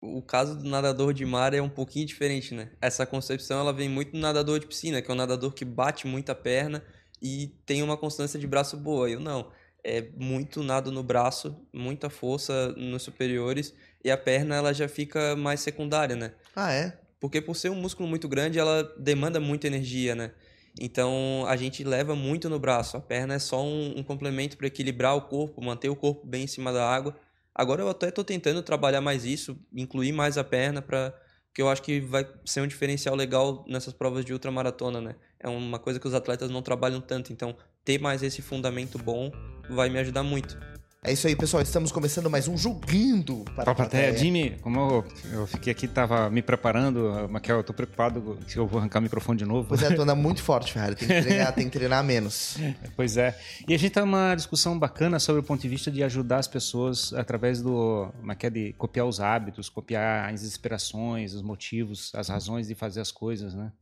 o caso do nadador de mar é um pouquinho diferente, né? Essa concepção ela vem muito do nadador de piscina, que é um nadador que bate muita perna e tem uma constância de braço boa. Eu não. É muito nado no braço, muita força nos superiores e a perna ela já fica mais secundária, né? Ah, é? Porque por ser um músculo muito grande, ela demanda muita energia, né? Então a gente leva muito no braço. A perna é só um, um complemento para equilibrar o corpo, manter o corpo bem em cima da água Agora eu até estou tentando trabalhar mais isso, incluir mais a perna para que eu acho que vai ser um diferencial legal nessas provas de ultramaratona, né? É uma coisa que os atletas não trabalham tanto, então ter mais esse fundamento bom vai me ajudar muito. É isso aí, pessoal. Estamos começando mais um Jogando para a plateia. Jimmy, como eu, eu, fiquei aqui, tava me preparando, Maquel, eu tô preocupado se eu vou arrancar o microfone de novo. Pois é, tu anda muito forte, Ferrari. Tem que treinar, tem que treinar menos. Pois é. E a gente tá numa discussão bacana sobre o ponto de vista de ajudar as pessoas através do, Maquel, de copiar os hábitos, copiar as inspirações, os motivos, as razões de fazer as coisas, né?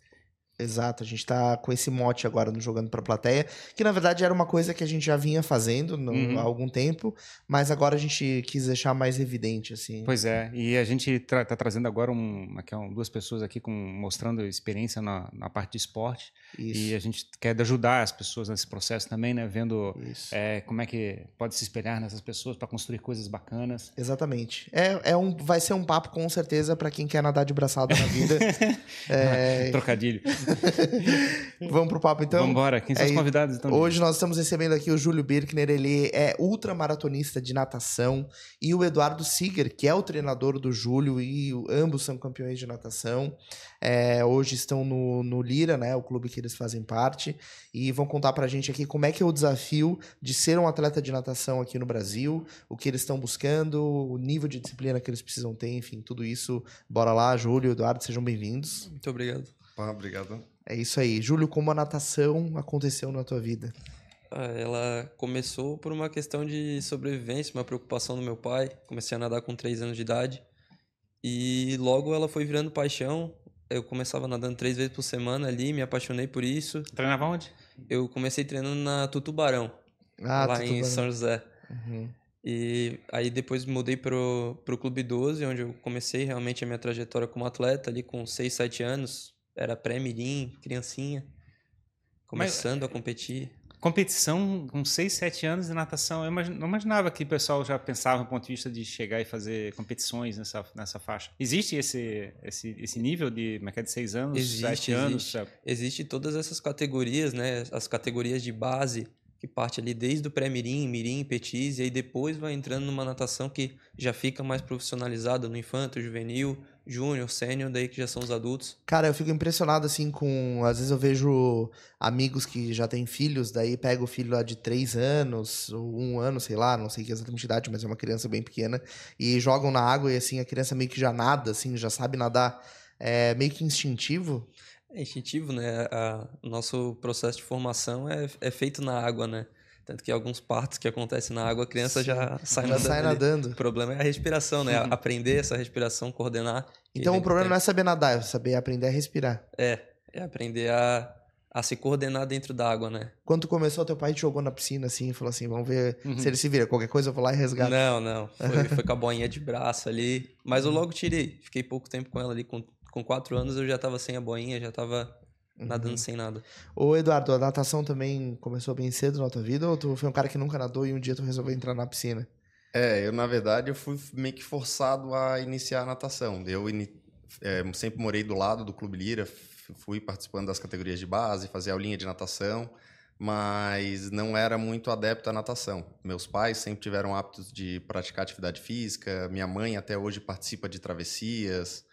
Exato, a gente tá com esse mote agora no Jogando pra Plateia, que na verdade era uma coisa que a gente já vinha fazendo no, uhum. há algum tempo, mas agora a gente quis deixar mais evidente, assim. Pois é, e a gente tra tá trazendo agora um, aqui, um, duas pessoas aqui com, mostrando experiência na, na parte de esporte, Isso. e a gente quer ajudar as pessoas nesse processo também, né, vendo é, como é que pode se espelhar nessas pessoas para construir coisas bacanas. Exatamente. É, é um, vai ser um papo com certeza para quem quer nadar de braçada na vida. é... Trocadilho. Vamos pro papo então? Vamos embora. Quem são é, os convidados então? Hoje nós estamos recebendo aqui o Júlio Birkner, ele é ultramaratonista de natação, e o Eduardo Siger, que é o treinador do Júlio, e ambos são campeões de natação. É, hoje estão no, no Lira, né, o clube que eles fazem parte, e vão contar pra gente aqui como é que é o desafio de ser um atleta de natação aqui no Brasil, o que eles estão buscando, o nível de disciplina que eles precisam ter, enfim, tudo isso. Bora lá, Júlio, Eduardo, sejam bem-vindos. Muito obrigado. Ah, obrigado. É isso aí. Júlio, como a natação aconteceu na tua vida? Ah, ela começou por uma questão de sobrevivência, uma preocupação do meu pai. Comecei a nadar com 3 anos de idade. E logo ela foi virando paixão. Eu começava nadando três vezes por semana ali, me apaixonei por isso. Treinava onde? Eu comecei treinando na Tutubarão, ah, lá Tutubarão. em São José. Uhum. E aí depois mudei pro, pro Clube 12, onde eu comecei realmente a minha trajetória como atleta, ali com 6, 7 anos era pré-mirim, criancinha, começando Mas, a competir. Competição com 6, 7 anos de natação, eu não imaginava que o pessoal já pensava do ponto de vista de chegar e fazer competições nessa, nessa faixa. Existe esse, esse, esse nível de, como é que é, de 6 anos, existe, 7 anos? Existe. existe todas essas categorias, né? As categorias de base, que parte ali desde o pré-mirim, mirim, petis, e aí depois vai entrando numa natação que já fica mais profissionalizada no infanto, juvenil, júnior, sênior, daí que já são os adultos. Cara, eu fico impressionado assim com. Às vezes eu vejo amigos que já têm filhos, daí pega o filho lá de três anos, ou um ano, sei lá, não sei que exatamente idade, mas é uma criança bem pequena, e jogam na água e assim a criança meio que já nada, assim, já sabe nadar. É meio que instintivo. É instintivo, né? O nosso processo de formação é, é feito na água, né? Tanto que alguns partos que acontecem na água, a criança já sai já nadando. Sai nadando. O problema é a respiração, né? Uhum. Aprender essa respiração, coordenar. Então o problema não é saber nadar, é saber aprender a respirar. É, é aprender a, a se coordenar dentro da água, né? Quando tu começou, teu pai te jogou na piscina assim falou assim: vamos ver uhum. se ele se vira. Qualquer coisa eu vou lá e resgato. Não, não. Foi, foi com a boinha de braço ali. Mas eu logo tirei. Fiquei pouco tempo com ela ali. Com, com quatro anos eu já tava sem a boinha, já tava nadando uhum. sem nada. Ô, Eduardo, a natação também começou bem cedo na tua vida ou tu foi um cara que nunca nadou e um dia tu resolveu entrar na piscina? É, eu na verdade eu fui meio que forçado a iniciar a natação. Eu é, sempre morei do lado do Clube Lira, fui participando das categorias de base, fazia aulinha de natação, mas não era muito adepto à natação. Meus pais sempre tiveram hábitos de praticar atividade física, minha mãe até hoje participa de travessias,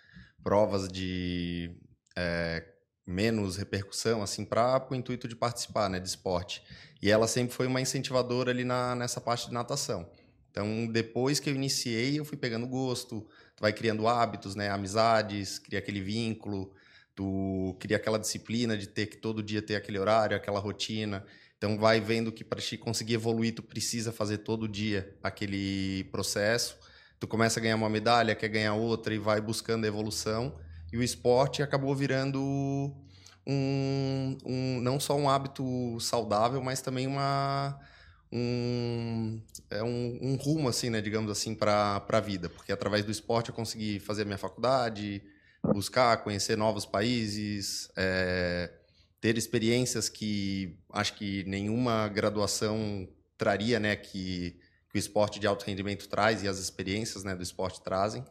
provas de é, menos repercussão, assim, para o intuito de participar, né, de esporte. E ela sempre foi uma incentivadora ali na, nessa parte de natação. Então, depois que eu iniciei, eu fui pegando gosto, tu vai criando hábitos, né, amizades, cria aquele vínculo, tu cria aquela disciplina de ter que todo dia ter aquele horário, aquela rotina. Então, vai vendo que para te conseguir evoluir, tu precisa fazer todo dia aquele processo. Tu começa a ganhar uma medalha, quer ganhar outra e vai buscando a evolução e o esporte acabou virando um, um, não só um hábito saudável, mas também uma, um, é um, um rumo, assim, né, digamos assim, para a vida. Porque através do esporte eu consegui fazer a minha faculdade, buscar, conhecer novos países, é, ter experiências que acho que nenhuma graduação traria, né, que, que o esporte de alto rendimento traz e as experiências né, do esporte trazem.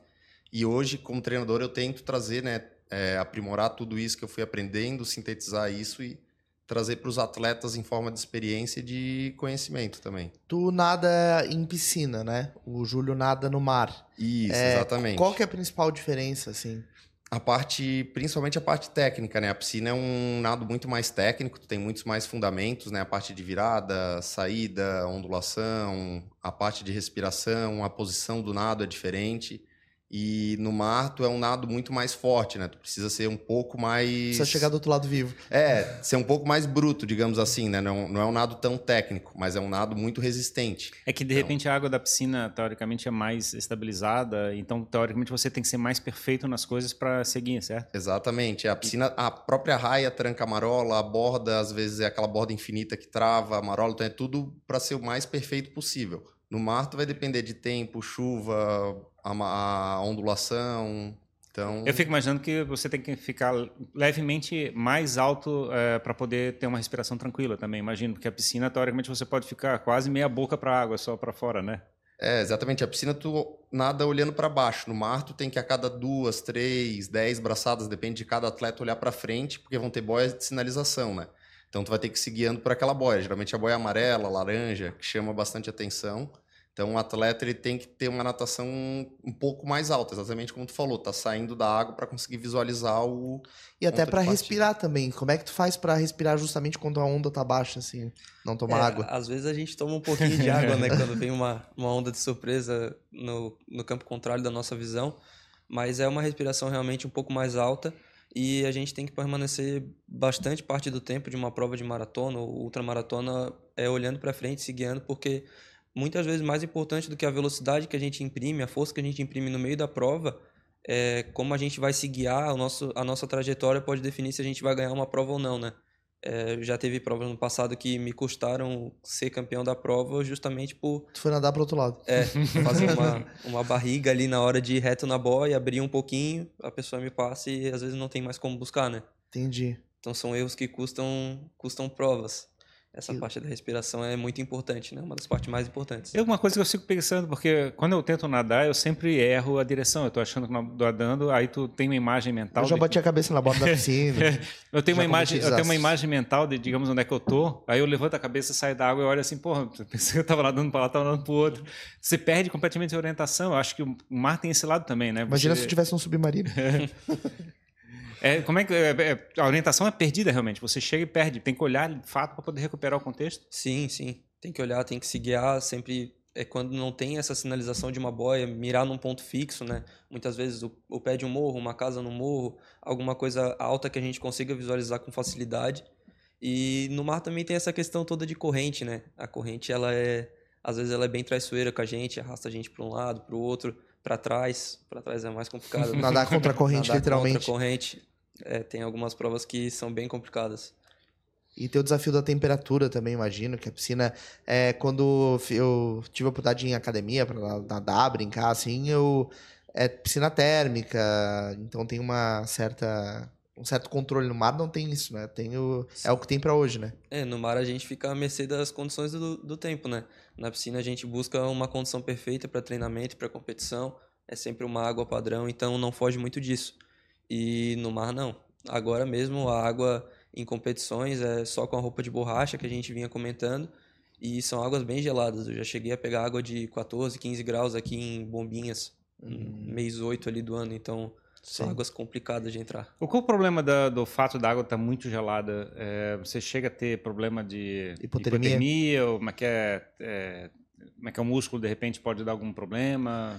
E hoje, como treinador, eu tento trazer, né, é, aprimorar tudo isso que eu fui aprendendo, sintetizar isso e trazer para os atletas em forma de experiência e de conhecimento também. Tu nada em piscina, né? O Júlio nada no mar. Isso, é, exatamente. Qual que é a principal diferença, assim? A parte, principalmente a parte técnica, né? A piscina é um nado muito mais técnico, tem muitos mais fundamentos, né? A parte de virada, saída, ondulação, a parte de respiração, a posição do nado é diferente. E no mar, tu é um nado muito mais forte, né? Tu precisa ser um pouco mais. Precisa chegar do outro lado vivo. É, ser um pouco mais bruto, digamos assim, né? Não, não é um nado tão técnico, mas é um nado muito resistente. É que, de então... repente, a água da piscina, teoricamente, é mais estabilizada. Então, teoricamente, você tem que ser mais perfeito nas coisas para seguir, certo? Exatamente. A piscina, a própria raia tranca a marola, a borda, às vezes, é aquela borda infinita que trava a marola. Então, é tudo para ser o mais perfeito possível. No mar, tu vai depender de tempo, chuva, a, a ondulação. Então... Eu fico imaginando que você tem que ficar levemente mais alto é, para poder ter uma respiração tranquila também. Imagino, porque a piscina, teoricamente, você pode ficar quase meia boca para a água, só para fora, né? É, exatamente. A piscina tu nada olhando para baixo. No mar tu tem que a cada duas, três, dez braçadas, depende de cada atleta olhar para frente, porque vão ter boias de sinalização, né? Então tu vai ter que ir guiando por aquela boia. Geralmente a boia amarela, laranja, que chama bastante atenção. Então, o atleta ele tem que ter uma natação um pouco mais alta, exatamente como tu falou, tá saindo da água para conseguir visualizar o e até para respirar também. Como é que tu faz para respirar justamente quando a onda tá baixa assim, não tomar é, água? Às vezes a gente toma um pouquinho de água, né, quando vem uma, uma onda de surpresa no, no campo contrário da nossa visão, mas é uma respiração realmente um pouco mais alta e a gente tem que permanecer bastante parte do tempo de uma prova de maratona ou ultramaratona é olhando para frente, se guiando, porque muitas vezes mais importante do que a velocidade que a gente imprime, a força que a gente imprime no meio da prova, é como a gente vai se guiar, o nosso, a nossa trajetória pode definir se a gente vai ganhar uma prova ou não, né? É, já teve provas no passado que me custaram ser campeão da prova justamente por... Tu foi nadar para outro lado. É, fazer uma, uma barriga ali na hora de ir reto na boia, abrir um pouquinho, a pessoa me passa e às vezes não tem mais como buscar, né? Entendi. Então são erros que custam, custam provas. Essa que... parte da respiração é muito importante, né? Uma das partes mais importantes. É uma coisa que eu fico pensando, porque quando eu tento nadar, eu sempre erro a direção. Eu estou achando que estou nadando, aí tu tem uma imagem mental. Eu já de... bati a cabeça na borda da piscina. eu tenho uma imagem, eu tenho uma imagem mental de, digamos, onde é que eu tô. Aí eu levanto a cabeça, saio da água e olho assim, porra, pensei que eu estava nadando para lá, estava nadando para o outro. Você perde completamente a orientação. Eu acho que o mar tem esse lado também, né? Você... Imagina se tivesse um submarino. É, como é que é, é, a orientação é perdida realmente? Você chega e perde. Tem que olhar de fato para poder recuperar o contexto? Sim, sim. Tem que olhar, tem que se guiar sempre. É quando não tem essa sinalização de uma boia, mirar num ponto fixo, né? Muitas vezes o, o pé de um morro, uma casa no morro, alguma coisa alta que a gente consiga visualizar com facilidade. E no mar também tem essa questão toda de corrente, né? A corrente, ela é às vezes ela é bem traiçoeira com a gente, arrasta a gente para um lado, para o outro, para trás. Para trás é mais complicado. Nadar contra a corrente, Nadar literalmente. Contra a corrente é, tem algumas provas que são bem complicadas. E tem o desafio da temperatura também, imagino, que a piscina, é, quando eu tive a oportunidade de ir em academia para nadar, brincar, assim, eu, é piscina térmica, então tem uma certa um certo controle no mar não tem isso, né? Tem o, é o que tem para hoje, né? É, no mar a gente fica à mercê das condições do, do tempo, né? Na piscina a gente busca uma condição perfeita para treinamento, para competição, é sempre uma água padrão, então não foge muito disso. E no mar não. Agora mesmo a água em competições é só com a roupa de borracha que a gente vinha comentando. E são águas bem geladas. Eu já cheguei a pegar água de 14, 15 graus aqui em Bombinhas, hum. mês 8 ali do ano. Então, são Sim. águas complicadas de entrar. Qual é o problema da, do fato da água estar tá muito gelada? É, você chega a ter problema de hipotermia, hipotermia ou como é que é, é, como é que é o músculo, de repente, pode dar algum problema?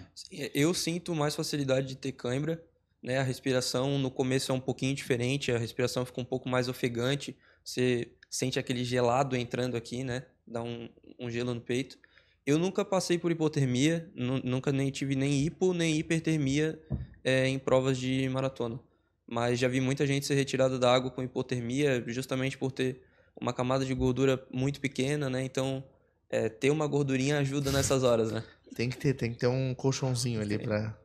Eu sinto mais facilidade de ter cãibra né? A respiração no começo é um pouquinho diferente, a respiração fica um pouco mais ofegante, você sente aquele gelado entrando aqui, né? Dá um, um gelo no peito. Eu nunca passei por hipotermia, nunca nem tive nem hipo nem hipertermia é, em provas de maratona. Mas já vi muita gente ser retirada da água com hipotermia, justamente por ter uma camada de gordura muito pequena, né? Então é, ter uma gordurinha ajuda nessas horas, né? Tem que ter, tem que ter um colchãozinho ali para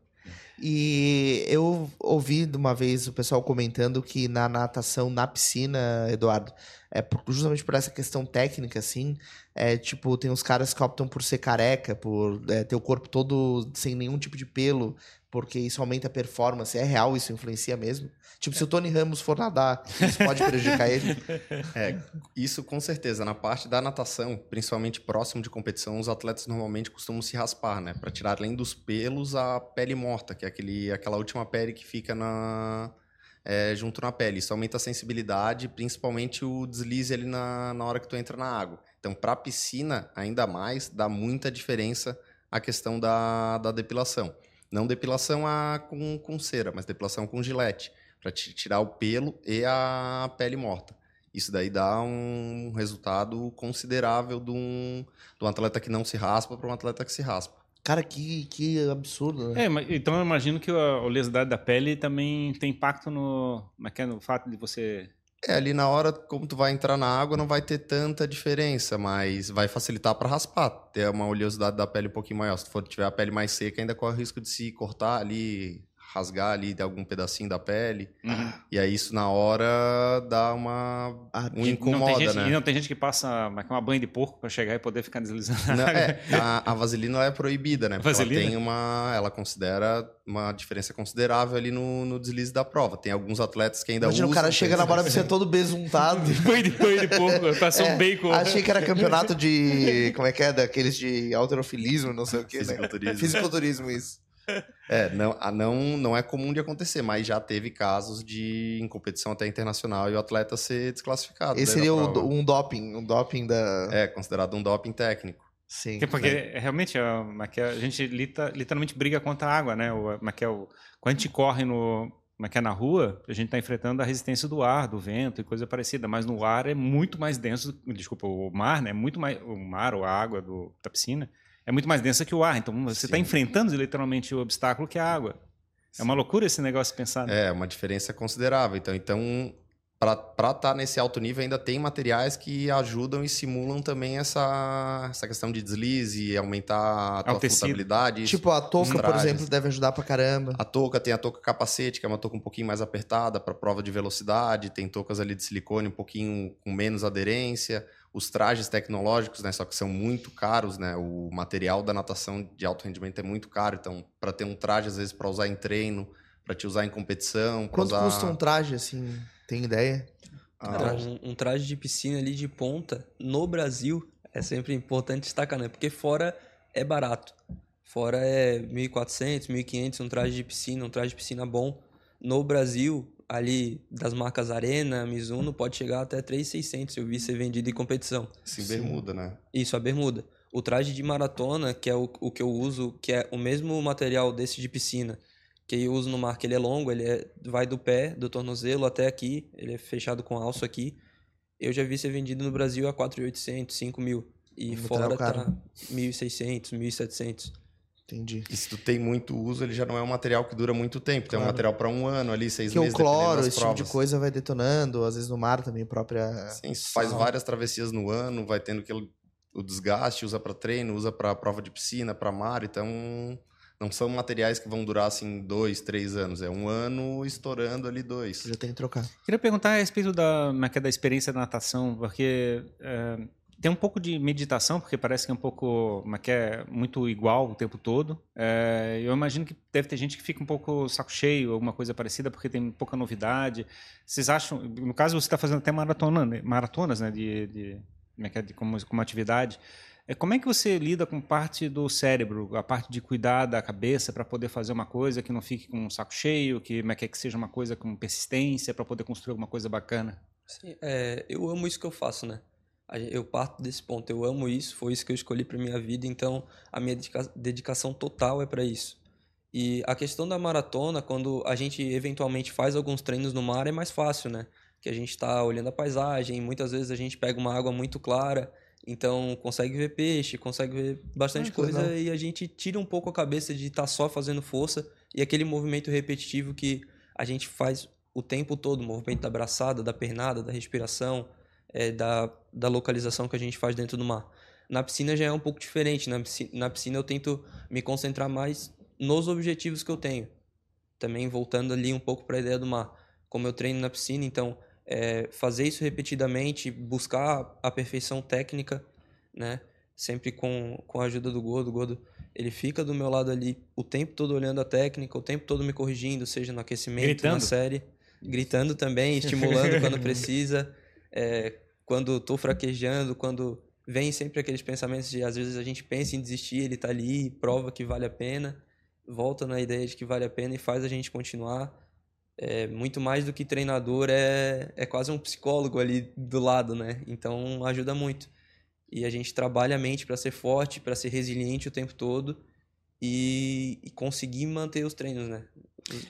e eu ouvi de uma vez o pessoal comentando que na natação, na piscina, Eduardo, é justamente por essa questão técnica, assim, é tipo, tem uns caras que optam por ser careca, por é, ter o corpo todo sem nenhum tipo de pelo, porque isso aumenta a performance. É real, isso influencia mesmo? Tipo, se o Tony Ramos for nadar, isso pode prejudicar ele? É, isso com certeza. Na parte da natação, principalmente próximo de competição, os atletas normalmente costumam se raspar, né? Para tirar além dos pelos a pele morta, que é aquele, aquela última pele que fica na, é, junto na pele. Isso aumenta a sensibilidade, principalmente o deslize ali na, na hora que tu entra na água. Então, para a piscina, ainda mais, dá muita diferença a questão da, da depilação. Não depilação a, com, com cera, mas depilação com gilete, para tirar o pelo e a pele morta. Isso daí dá um resultado considerável de um, de um atleta que não se raspa para um atleta que se raspa. Cara, que, que absurdo, né? É, então eu imagino que a oleosidade da pele também tem impacto no, é é, no fato de você é, ali na hora, como tu vai entrar na água, não vai ter tanta diferença, mas vai facilitar para raspar, ter uma oleosidade da pele um pouquinho maior. Se tu for tiver a pele mais seca, ainda corre o risco de se cortar ali, rasgar ali de algum pedacinho da pele. Uhum. E aí isso na hora dá uma ah, um incomoda, não gente, né? E não tem gente que passa uma banho de porco para chegar e poder ficar deslizando. Não, é, a, a, vaselina é proibida, né? Porque vaselina? ela tem uma, ela considera uma diferença considerável ali no, no deslize da prova. Tem alguns atletas que ainda Imagina, usam. o cara chega na hora de ser todo besuntado. banho de banho de porco, passou é, um bacon. Achei que era campeonato de como é que é daqueles de alterofilismo, não sei o que, né? Fisiculturismo. Fisiculturismo isso. É, não, não, não é comum de acontecer, mas já teve casos de em competição até internacional e o atleta ser desclassificado. Esse seria um doping, um doping da. É, considerado um doping técnico. Sim. Porque é. realmente a, a gente literalmente briga contra a água, né? O, quando a gente corre no, é na rua, a gente está enfrentando a resistência do ar, do vento e coisa parecida, mas no ar é muito mais denso, desculpa, o mar, né? Muito mais, o mar ou a água do, da piscina é muito mais densa que o ar. Então você está enfrentando literalmente o obstáculo que é a água. Sim. É uma loucura esse negócio pensar. Né? É, uma diferença considerável. Então, então para estar tá nesse alto nível, ainda tem materiais que ajudam e simulam também essa, essa questão de deslize, aumentar a tua flutuabilidade. Tipo, a touca, por exemplo, deve ajudar pra caramba. A touca tem a touca capacete, que é uma touca um pouquinho mais apertada para prova de velocidade. Tem toucas ali de silicone um pouquinho com menos aderência os trajes tecnológicos, né, só que são muito caros, né? O material da natação de alto rendimento é muito caro, então para ter um traje às vezes para usar em treino, para te usar em competição, quanto usar... custa um traje assim? Tem ideia? Ah, um, um, traje de piscina ali de ponta no Brasil é sempre importante destacar, né? Porque fora é barato. Fora é 1.400, 1.500 um traje de piscina, um traje de piscina bom. No Brasil, ali das marcas Arena, Mizuno, pode chegar até 3,600 eu vi ser vendido em competição. Sim, bermuda, né? Isso, a bermuda. O traje de maratona, que é o, o que eu uso, que é o mesmo material desse de piscina, que eu uso no mar, que ele é longo, ele é, vai do pé, do tornozelo até aqui, ele é fechado com alço aqui. Eu já vi ser vendido no Brasil a 4.800, 5 mil. E fora tá 1.600, 1.700. Entendi. E se tu tem muito uso, ele já não é um material que dura muito tempo. Claro. Tem um material para um ano ali, seis que meses. Que o cloro, esse provas. tipo de coisa vai detonando, às vezes no mar também, própria. Sim, faz várias travessias no ano, vai tendo aquele, o desgaste, usa para treino, usa para prova de piscina, para mar. Então, não são materiais que vão durar assim dois, três anos. É um ano estourando ali dois. Já tem que trocar. Queria perguntar a respeito da, é da experiência da natação, porque. É tem um pouco de meditação, porque parece que é um pouco, mas que é muito igual o tempo todo. É, eu imagino que deve ter gente que fica um pouco saco cheio, alguma coisa parecida, porque tem pouca novidade. Vocês acham, no caso você está fazendo até maratona, né, maratonas, né, de, de, é de como, como atividade. É, como é que você lida com parte do cérebro, a parte de cuidar da cabeça para poder fazer uma coisa que não fique com saco cheio, que, é que seja uma coisa com persistência para poder construir alguma coisa bacana? Sim, é, eu amo isso que eu faço, né? Eu parto desse ponto. Eu amo isso, foi isso que eu escolhi para minha vida, então a minha dedica dedicação total é para isso. E a questão da maratona, quando a gente eventualmente faz alguns treinos no mar, é mais fácil, né? Que a gente está olhando a paisagem, muitas vezes a gente pega uma água muito clara, então consegue ver peixe, consegue ver bastante ah, coisa legal. e a gente tira um pouco a cabeça de estar tá só fazendo força e aquele movimento repetitivo que a gente faz o tempo todo, o movimento da braçada, da pernada, da respiração, é, da, da localização que a gente faz dentro do mar. Na piscina já é um pouco diferente. Na piscina, na piscina eu tento me concentrar mais nos objetivos que eu tenho. Também voltando ali um pouco para a ideia do mar. Como eu treino na piscina, então é, fazer isso repetidamente, buscar a perfeição técnica, né? Sempre com, com a ajuda do Gordo. O Gordo, ele fica do meu lado ali o tempo todo olhando a técnica, o tempo todo me corrigindo, seja no aquecimento, gritando. na série. Gritando também, estimulando quando precisa. É, quando estou fraquejando, quando vem sempre aqueles pensamentos de às vezes a gente pensa em desistir, ele está ali, prova que vale a pena, volta na ideia de que vale a pena e faz a gente continuar. É, muito mais do que treinador, é, é quase um psicólogo ali do lado, né? Então ajuda muito. E a gente trabalha a mente para ser forte, para ser resiliente o tempo todo e, e, conseguir manter os treinos, né?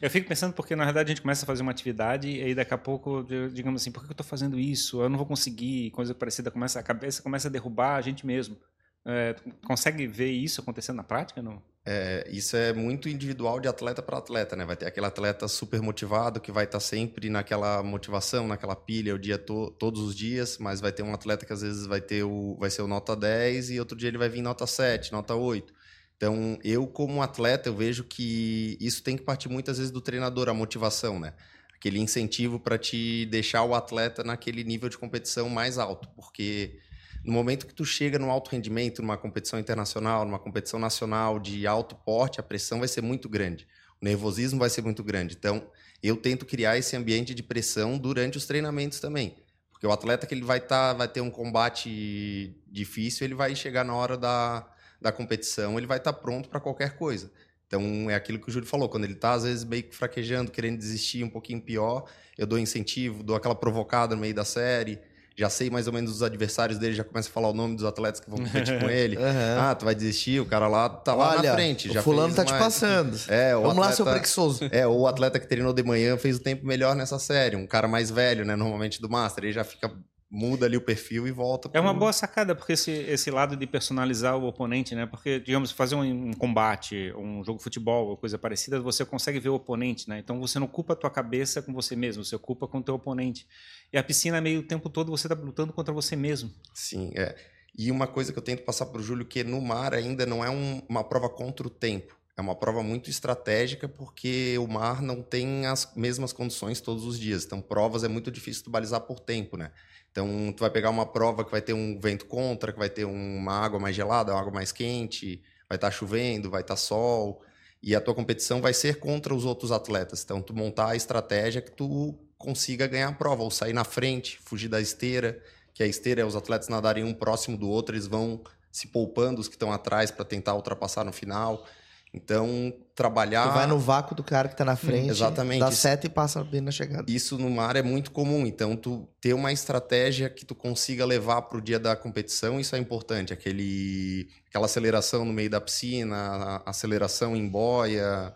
Eu fico pensando porque na verdade a gente começa a fazer uma atividade e aí daqui a pouco, digamos assim, por que eu estou fazendo isso? Eu não vou conseguir, coisa parecida começa a cabeça começa a derrubar a gente mesmo. É, consegue ver isso acontecendo na prática, não? É, isso é muito individual de atleta para atleta, né? Vai ter aquele atleta super motivado que vai estar tá sempre naquela motivação, naquela pilha o dia to todos os dias, mas vai ter um atleta que às vezes vai ter o vai ser o nota 10 e outro dia ele vai vir nota 7, nota 8. Então, eu como atleta, eu vejo que isso tem que partir muitas vezes do treinador, a motivação, né? Aquele incentivo para te deixar o atleta naquele nível de competição mais alto, porque no momento que tu chega no alto rendimento, numa competição internacional, numa competição nacional de alto porte, a pressão vai ser muito grande. O nervosismo vai ser muito grande. Então, eu tento criar esse ambiente de pressão durante os treinamentos também. Porque o atleta que ele vai tá, vai ter um combate difícil, ele vai chegar na hora da, da competição, ele vai estar tá pronto para qualquer coisa. Então, é aquilo que o Júlio falou, quando ele está, às vezes, meio que fraquejando, querendo desistir um pouquinho pior, eu dou incentivo, dou aquela provocada no meio da série, já sei mais ou menos os adversários dele, já começa a falar o nome dos atletas que vão competir com ele. Uhum. Ah, tu vai desistir, o cara lá tá lá Olha, na frente. Já o fulano tá mais... te passando. É, Vamos atleta... lá, seu preguiçoso. É, o atleta que treinou de manhã fez o tempo melhor nessa série. Um cara mais velho, né, normalmente do Master, ele já fica muda ali o perfil e volta. Pro... É uma boa sacada, porque esse, esse lado de personalizar o oponente, né? Porque, digamos, fazer um, um, combate, um jogo de futebol ou coisa parecida, você consegue ver o oponente, né? Então você não ocupa a tua cabeça com você mesmo, você ocupa com o teu oponente. E a piscina, meio o tempo todo, você está lutando contra você mesmo. Sim, é. E uma coisa que eu tento passar para o Júlio, que no mar ainda não é um, uma prova contra o tempo. É uma prova muito estratégica porque o mar não tem as mesmas condições todos os dias. Então, provas é muito difícil tu balizar por tempo, né? Então, tu vai pegar uma prova que vai ter um vento contra, que vai ter uma água mais gelada, uma água mais quente, vai estar tá chovendo, vai estar tá sol, e a tua competição vai ser contra os outros atletas. Então, tu montar a estratégia que tu consiga ganhar a prova, ou sair na frente, fugir da esteira, que a esteira é os atletas nadarem um próximo do outro, eles vão se poupando os que estão atrás para tentar ultrapassar no final. Então, trabalhar. Tu vai no vácuo do cara que está na frente, hum, exatamente. dá seta e passa bem na chegada. Isso no mar é muito comum. Então, tu ter uma estratégia que tu consiga levar para o dia da competição, isso é importante. Aquele, aquela aceleração no meio da piscina, aceleração em boia.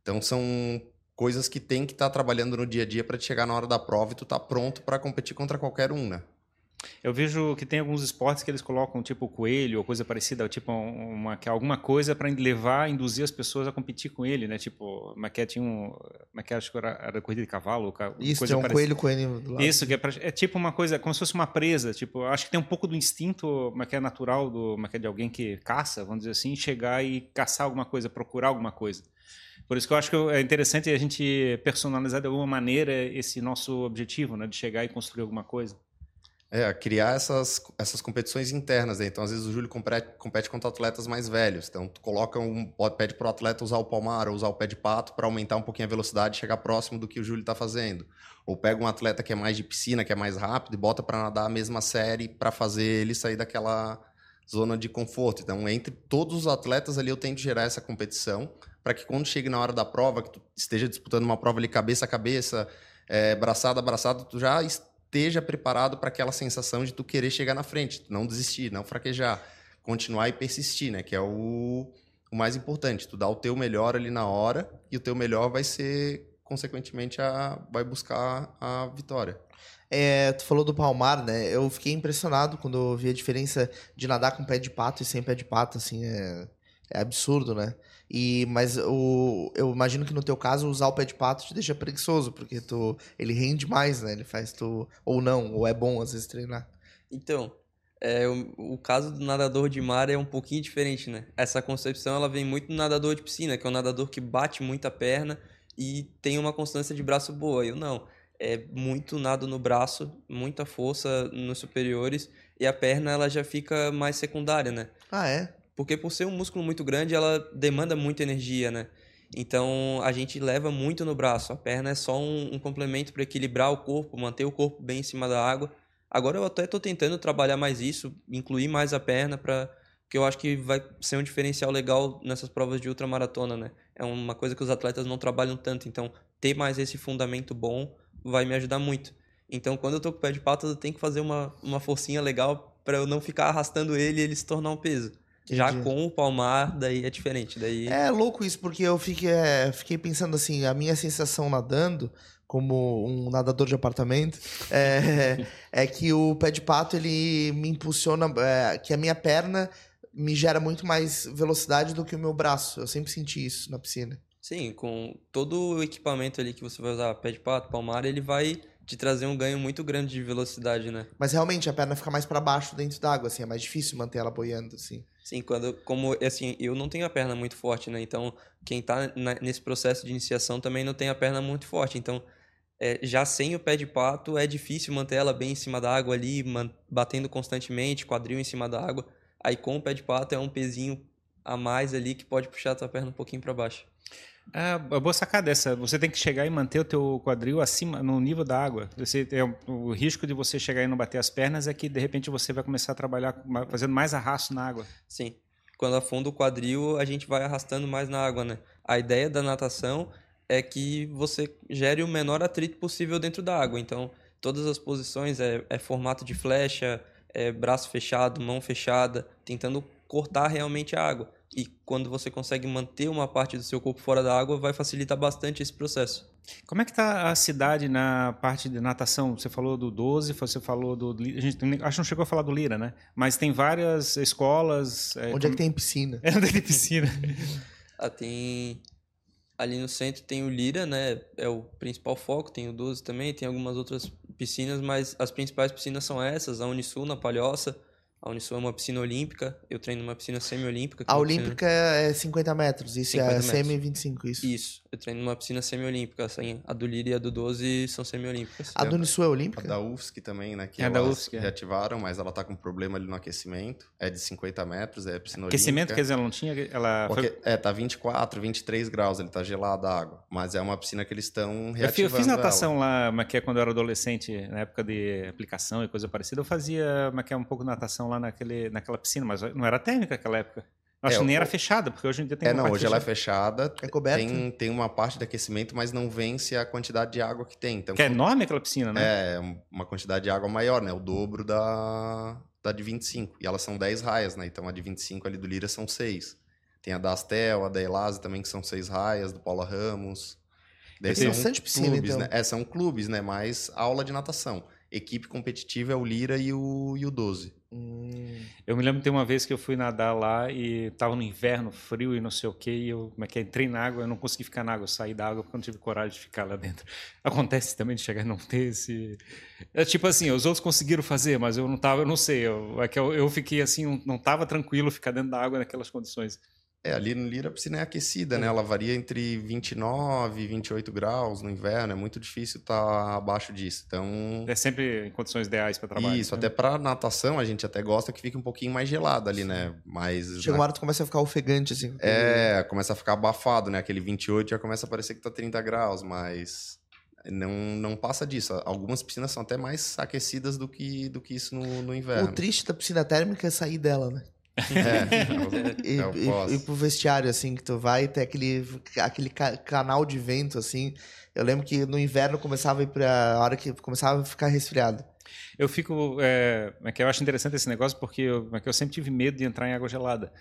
Então, são coisas que tem que estar tá trabalhando no dia a dia para chegar na hora da prova e tu tá pronto para competir contra qualquer um, né? Eu vejo que tem alguns esportes que eles colocam tipo coelho ou coisa parecida, tipo uma, alguma coisa para levar, induzir as pessoas a competir com ele, né? Tipo, mas que tinha um, mas que acho que era, era corrida de cavalo, isso coisa é um coelho coelho do lado. Isso que é, pra, é, tipo uma coisa, como se fosse uma presa, tipo, acho que tem um pouco do instinto, mas que é natural do, mas que é de alguém que caça, vamos dizer assim, chegar e caçar alguma coisa, procurar alguma coisa. Por isso que eu acho que é interessante a gente personalizar de alguma maneira esse nosso objetivo, né, de chegar e construir alguma coisa. É, criar essas, essas competições internas. Né? Então, às vezes, o Júlio compete, compete contra atletas mais velhos. Então, tu coloca um, pede para o atleta usar o palmar ou usar o pé de pato para aumentar um pouquinho a velocidade e chegar próximo do que o Júlio está fazendo. Ou pega um atleta que é mais de piscina, que é mais rápido, e bota para nadar a mesma série para fazer ele sair daquela zona de conforto. Então, entre todos os atletas ali, eu tento gerar essa competição para que quando chegue na hora da prova, que tu esteja disputando uma prova ali cabeça a cabeça, é, braçada a braçada, tu já preparado para aquela sensação de tu querer chegar na frente, não desistir, não fraquejar, continuar e persistir, né? Que é o, o mais importante. Tu dá o teu melhor ali na hora e o teu melhor vai ser, consequentemente, a, vai buscar a vitória. É, tu falou do palmar, né? Eu fiquei impressionado quando eu vi a diferença de nadar com pé de pato e sem pé de pato, assim, é, é absurdo, né? E, mas o, eu imagino que no teu caso usar o pé de pato te deixa preguiçoso, porque tu, ele rende mais, né? Ele faz tu. Ou não, ou é bom às vezes treinar. Então, É, o, o, caso do nadador de mar é um pouquinho diferente, né? Essa concepção ela vem muito no nadador de piscina, que é um nadador que bate muita perna e tem uma constância de braço boa. Eu não. É muito nado no braço, muita força nos superiores e a perna ela já fica mais secundária, né? Ah, é? Porque por ser um músculo muito grande, ela demanda muita energia, né? Então a gente leva muito no braço. A perna é só um, um complemento para equilibrar o corpo, manter o corpo bem em cima da água Agora eu até estou tentando trabalhar mais isso, incluir mais a perna para que eu acho que vai ser um diferencial legal nessas provas de ultramaratona, né? É uma coisa que os atletas não trabalham tanto, então ter mais esse fundamento bom vai me ajudar muito. Então, quando eu tô com o pé de pato, eu tenho que fazer uma, uma forcinha legal para eu não ficar arrastando ele e ele se tornar um peso. Entendi. Já com o palmar, daí é diferente. Daí... É louco isso, porque eu fiquei, é, fiquei pensando assim, a minha sensação nadando como um nadador de apartamento, é, é que o pé de pato ele me impulsiona, é, que a minha perna me gera muito mais velocidade do que o meu braço. Eu sempre senti isso na piscina. Sim, com todo o equipamento ali que você vai usar, pé de pato, palmar, ele vai te trazer um ganho muito grande de velocidade, né? Mas realmente a perna fica mais para baixo dentro d'água, assim, é mais difícil manter ela boiando, assim. Sim, quando como assim, eu não tenho a perna muito forte, né? Então, quem tá na, nesse processo de iniciação também não tem a perna muito forte, então é, já sem o pé de pato é difícil manter ela bem em cima da água ali, batendo constantemente, quadril em cima da água. Aí com o pé de pato é um pezinho a mais ali que pode puxar a tua perna um pouquinho para baixo. É, boa sacada essa. Você tem que chegar e manter o teu quadril acima, no nível da água. Você, é, o risco de você chegar e não bater as pernas é que de repente você vai começar a trabalhar fazendo mais arrasto na água. Sim. Quando afunda o quadril, a gente vai arrastando mais na água, né? A ideia da natação é que você gere o menor atrito possível dentro da água. Então, todas as posições é, é formato de flecha, é braço fechado, mão fechada, tentando cortar realmente a água. E quando você consegue manter uma parte do seu corpo fora da água, vai facilitar bastante esse processo. Como é que está a cidade na parte de natação? Você falou do 12, você falou do... A gente acho que não chegou a falar do Lira, né? Mas tem várias escolas... É, Onde é, é que tem piscina? É, onde é que tem piscina? ah, tem Ali no centro tem o Lira, né? É o principal foco, tem o 12 também, tem algumas outras piscinas, mas as principais piscinas são essas, a Unisul na Palhoça, a Unisul é uma piscina olímpica, eu treino numa piscina semi-olímpica. A olímpica piscina... é 50 metros, isso 50 é semi-25, isso? Isso, eu treino numa piscina semi-olímpica, assim, a do Lira e a do 12 são semi-olímpicas. A do Unisul é olímpica? A da UFSC também, né, que é da UFSC, é. reativaram, mas ela tá com problema ali no aquecimento, é de 50 metros, é piscina aquecimento, olímpica. quer dizer, ela não tinha, ela... Porque, É, tá 24, 23 graus, ele tá gelada a água, mas é uma piscina que eles estão reativando Eu fiz natação ela. lá, que é quando eu era adolescente, na época de aplicação e coisa parecida, eu fazia, que é um pouco natação lá naquele, naquela aquela piscina, mas não era térmica naquela época. Acho é, que nem era fechada, porque hoje em dia tem É, não, hoje ela é fechada. É coberta. Tem, tem uma parte de aquecimento, mas não vence a quantidade de água que tem. Então, que é enorme aquela piscina, né? É, uma quantidade de água maior, né? O dobro da, da de 25. E elas são 10 raias, né? Então a de 25 ali do Lira são 6. Tem a da Astel, a da Elase também, que são 6 raias, do Paula Ramos. Daí tem bastante piscina, clubes, então. né? É, são clubes, né? Mais aula de natação. Equipe competitiva é o Lira e o, e o 12. Hum. Eu me lembro de ter uma vez que eu fui nadar lá e tava no inverno, frio e não sei o que, e eu como é que é, entrei na água, eu não consegui ficar na água, eu saí da água porque eu não tive coragem de ficar lá dentro. Acontece também de chegar e não ter esse. É tipo assim, os outros conseguiram fazer, mas eu não tava, eu não sei, eu, é que eu, eu fiquei assim, não tava tranquilo ficar dentro da água naquelas condições. É, ali no Lira a piscina é aquecida, né? Ela varia entre 29 e 28 graus no inverno, é muito difícil estar tá abaixo disso. Então. É sempre em condições ideais para trabalhar. Isso, né? até para natação a gente até gosta que fique um pouquinho mais gelado ali, né? Mas. Chega uma hora tu começa a ficar ofegante, assim. É, começa a ficar abafado, né? Aquele 28 já começa a parecer que tá 30 graus, mas não, não passa disso. Algumas piscinas são até mais aquecidas do que, do que isso no, no inverno. O triste da piscina térmica é sair dela, né? É, e, é e, e, pro vestiário, assim, que tu vai ter aquele, aquele canal de vento, assim. Eu lembro que no inverno começava a ir pra hora que começava a ficar resfriado. Eu fico. É, é que eu acho interessante esse negócio porque eu, é que eu sempre tive medo de entrar em água gelada.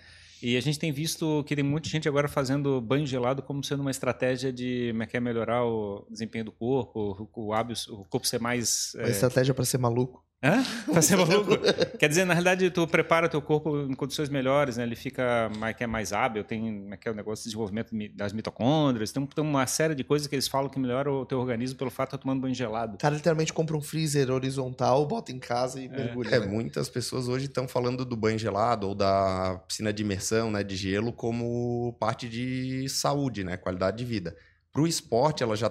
E a gente tem visto que tem muita gente agora fazendo banho gelado como sendo uma estratégia de como é que é melhorar o desempenho do corpo, o, o hábito, o corpo ser mais. Uma é... estratégia para ser maluco. Hã? Ser maluco? Quer dizer, na realidade, tu prepara o teu corpo em condições melhores, né? Ele fica mais, é mais hábil, tem aquele negócio de desenvolvimento das mitocôndrias, tem, tem, uma série de coisas que eles falam que melhora o teu organismo pelo fato de estar tomando banho gelado. O cara literalmente compra um freezer horizontal, bota em casa e é. mergulha. É, né? muitas pessoas hoje estão falando do banho gelado ou da piscina de imersão, né, de gelo, como parte de saúde, né, qualidade de vida. Para o esporte, ela já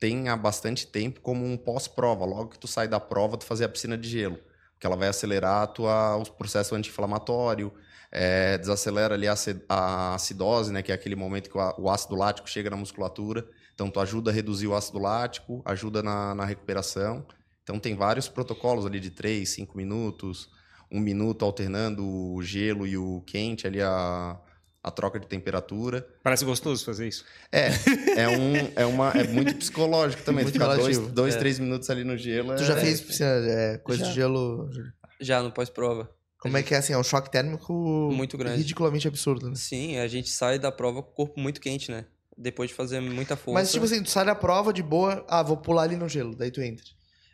tem há bastante tempo como um pós-prova. Logo que tu sai da prova, tu fazer a piscina de gelo. Porque ela vai acelerar a tua, o processo anti-inflamatório, é, desacelera ali a, a, acidose, né, que é aquele momento que o, o, ácido lático chega na musculatura. Então, tu ajuda a reduzir o ácido lático, ajuda na, na recuperação. Então, tem vários protocolos ali de 3, 5 minutos, um minuto alternando o gelo e o quente ali, a, a troca de temperatura. Parece gostoso fazer isso. É, é, um, é, uma, é muito psicológico também. Muito ficar dois, dois é. três minutos ali no gelo. Tu já é, fez piscina, é, coisa já. de gelo? Já, no pós-prova. Como é que é assim? É um choque térmico muito grande. ridiculamente absurdo, né? Sim, a gente sai da prova com o corpo muito quente, né? Depois de fazer muita força. Mas tipo assim, tu sai da prova de boa, ah, vou pular ali no gelo, daí tu entra.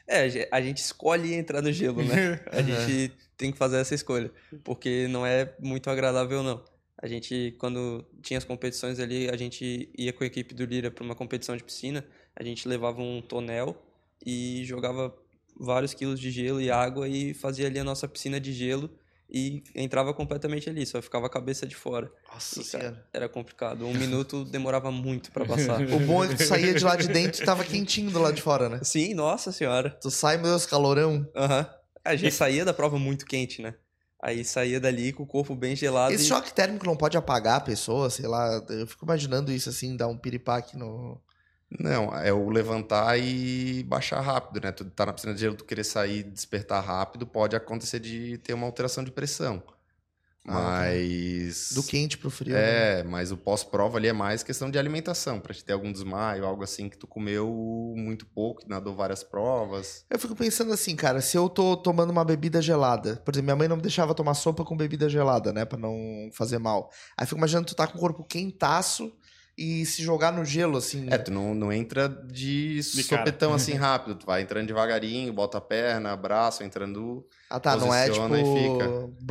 É, a gente escolhe entrar no gelo, né? A gente tem que fazer essa escolha, porque não é muito agradável não. A gente, quando tinha as competições ali, a gente ia com a equipe do Lira para uma competição de piscina, a gente levava um tonel e jogava vários quilos de gelo e água e fazia ali a nossa piscina de gelo e entrava completamente ali, só ficava a cabeça de fora. Nossa senhora. Era complicado. Um minuto demorava muito para passar. o bom é que tu saía de lá de dentro e tava quentinho do lado de fora, né? Sim, nossa senhora. Tu sai, meu Deus, calorão. Aham. Uhum. A gente saía da prova muito quente, né? Aí saía dali com o corpo bem gelado. Esse e... choque térmico não pode apagar a pessoa, sei lá. Eu fico imaginando isso assim, dar um piripaque no. Não, é o levantar e baixar rápido, né? Tu tá na piscina de gelo, tu querer sair e despertar rápido, pode acontecer de ter uma alteração de pressão. Mas. Do quente pro frio. É, né? mas o pós-prova ali é mais questão de alimentação, para te ter algum desmaio, algo assim que tu comeu muito pouco, nadou várias provas. Eu fico pensando assim, cara, se eu tô tomando uma bebida gelada, por exemplo, minha mãe não me deixava tomar sopa com bebida gelada, né, para não fazer mal. Aí fico imaginando tu tá com o corpo quentaço e se jogar no gelo, assim. É, tu não, não entra de, de sopetão cara. assim rápido. Tu vai entrando devagarinho, bota a perna, braço, entrando. Ah, tá. Não é tipo.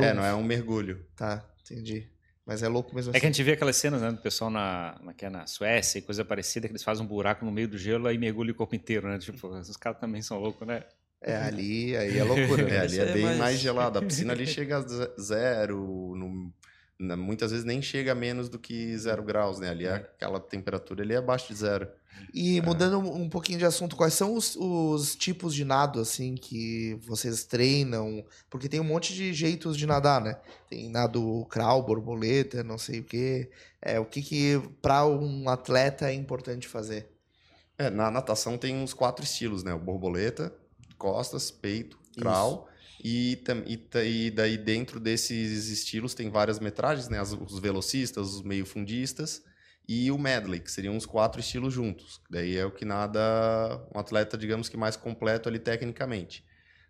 É, não é um mergulho. Tá, entendi. Mas é louco mesmo assim. É que a assim. gente vê aquelas cenas, né, do pessoal na, na, é na Suécia e coisa parecida, que eles fazem um buraco no meio do gelo e mergulham o corpo inteiro, né? Tipo, os caras também são loucos, né? É, ali aí é loucura. Né? É, ali é bem mais... mais gelado. A piscina ali chega a zero, no muitas vezes nem chega a menos do que zero graus, né? Ali é. aquela temperatura ali é abaixo de zero. E é. mudando um pouquinho de assunto, quais são os, os, tipos de nado assim que vocês treinam? Porque tem um monte de jeitos de nadar, né? Tem nado crawl, borboleta, não sei o quê. É, o que que para um atleta é importante fazer? É, na natação tem uns quatro estilos, né? O borboleta, costas, peito, crawl. E, e, e, daí dentro desses estilos tem várias metragens, né? os velocistas, os meio fundistas e o medley, que seriam os quatro estilos juntos. Daí é o que nada um atleta, digamos que mais completo ali tecnicamente.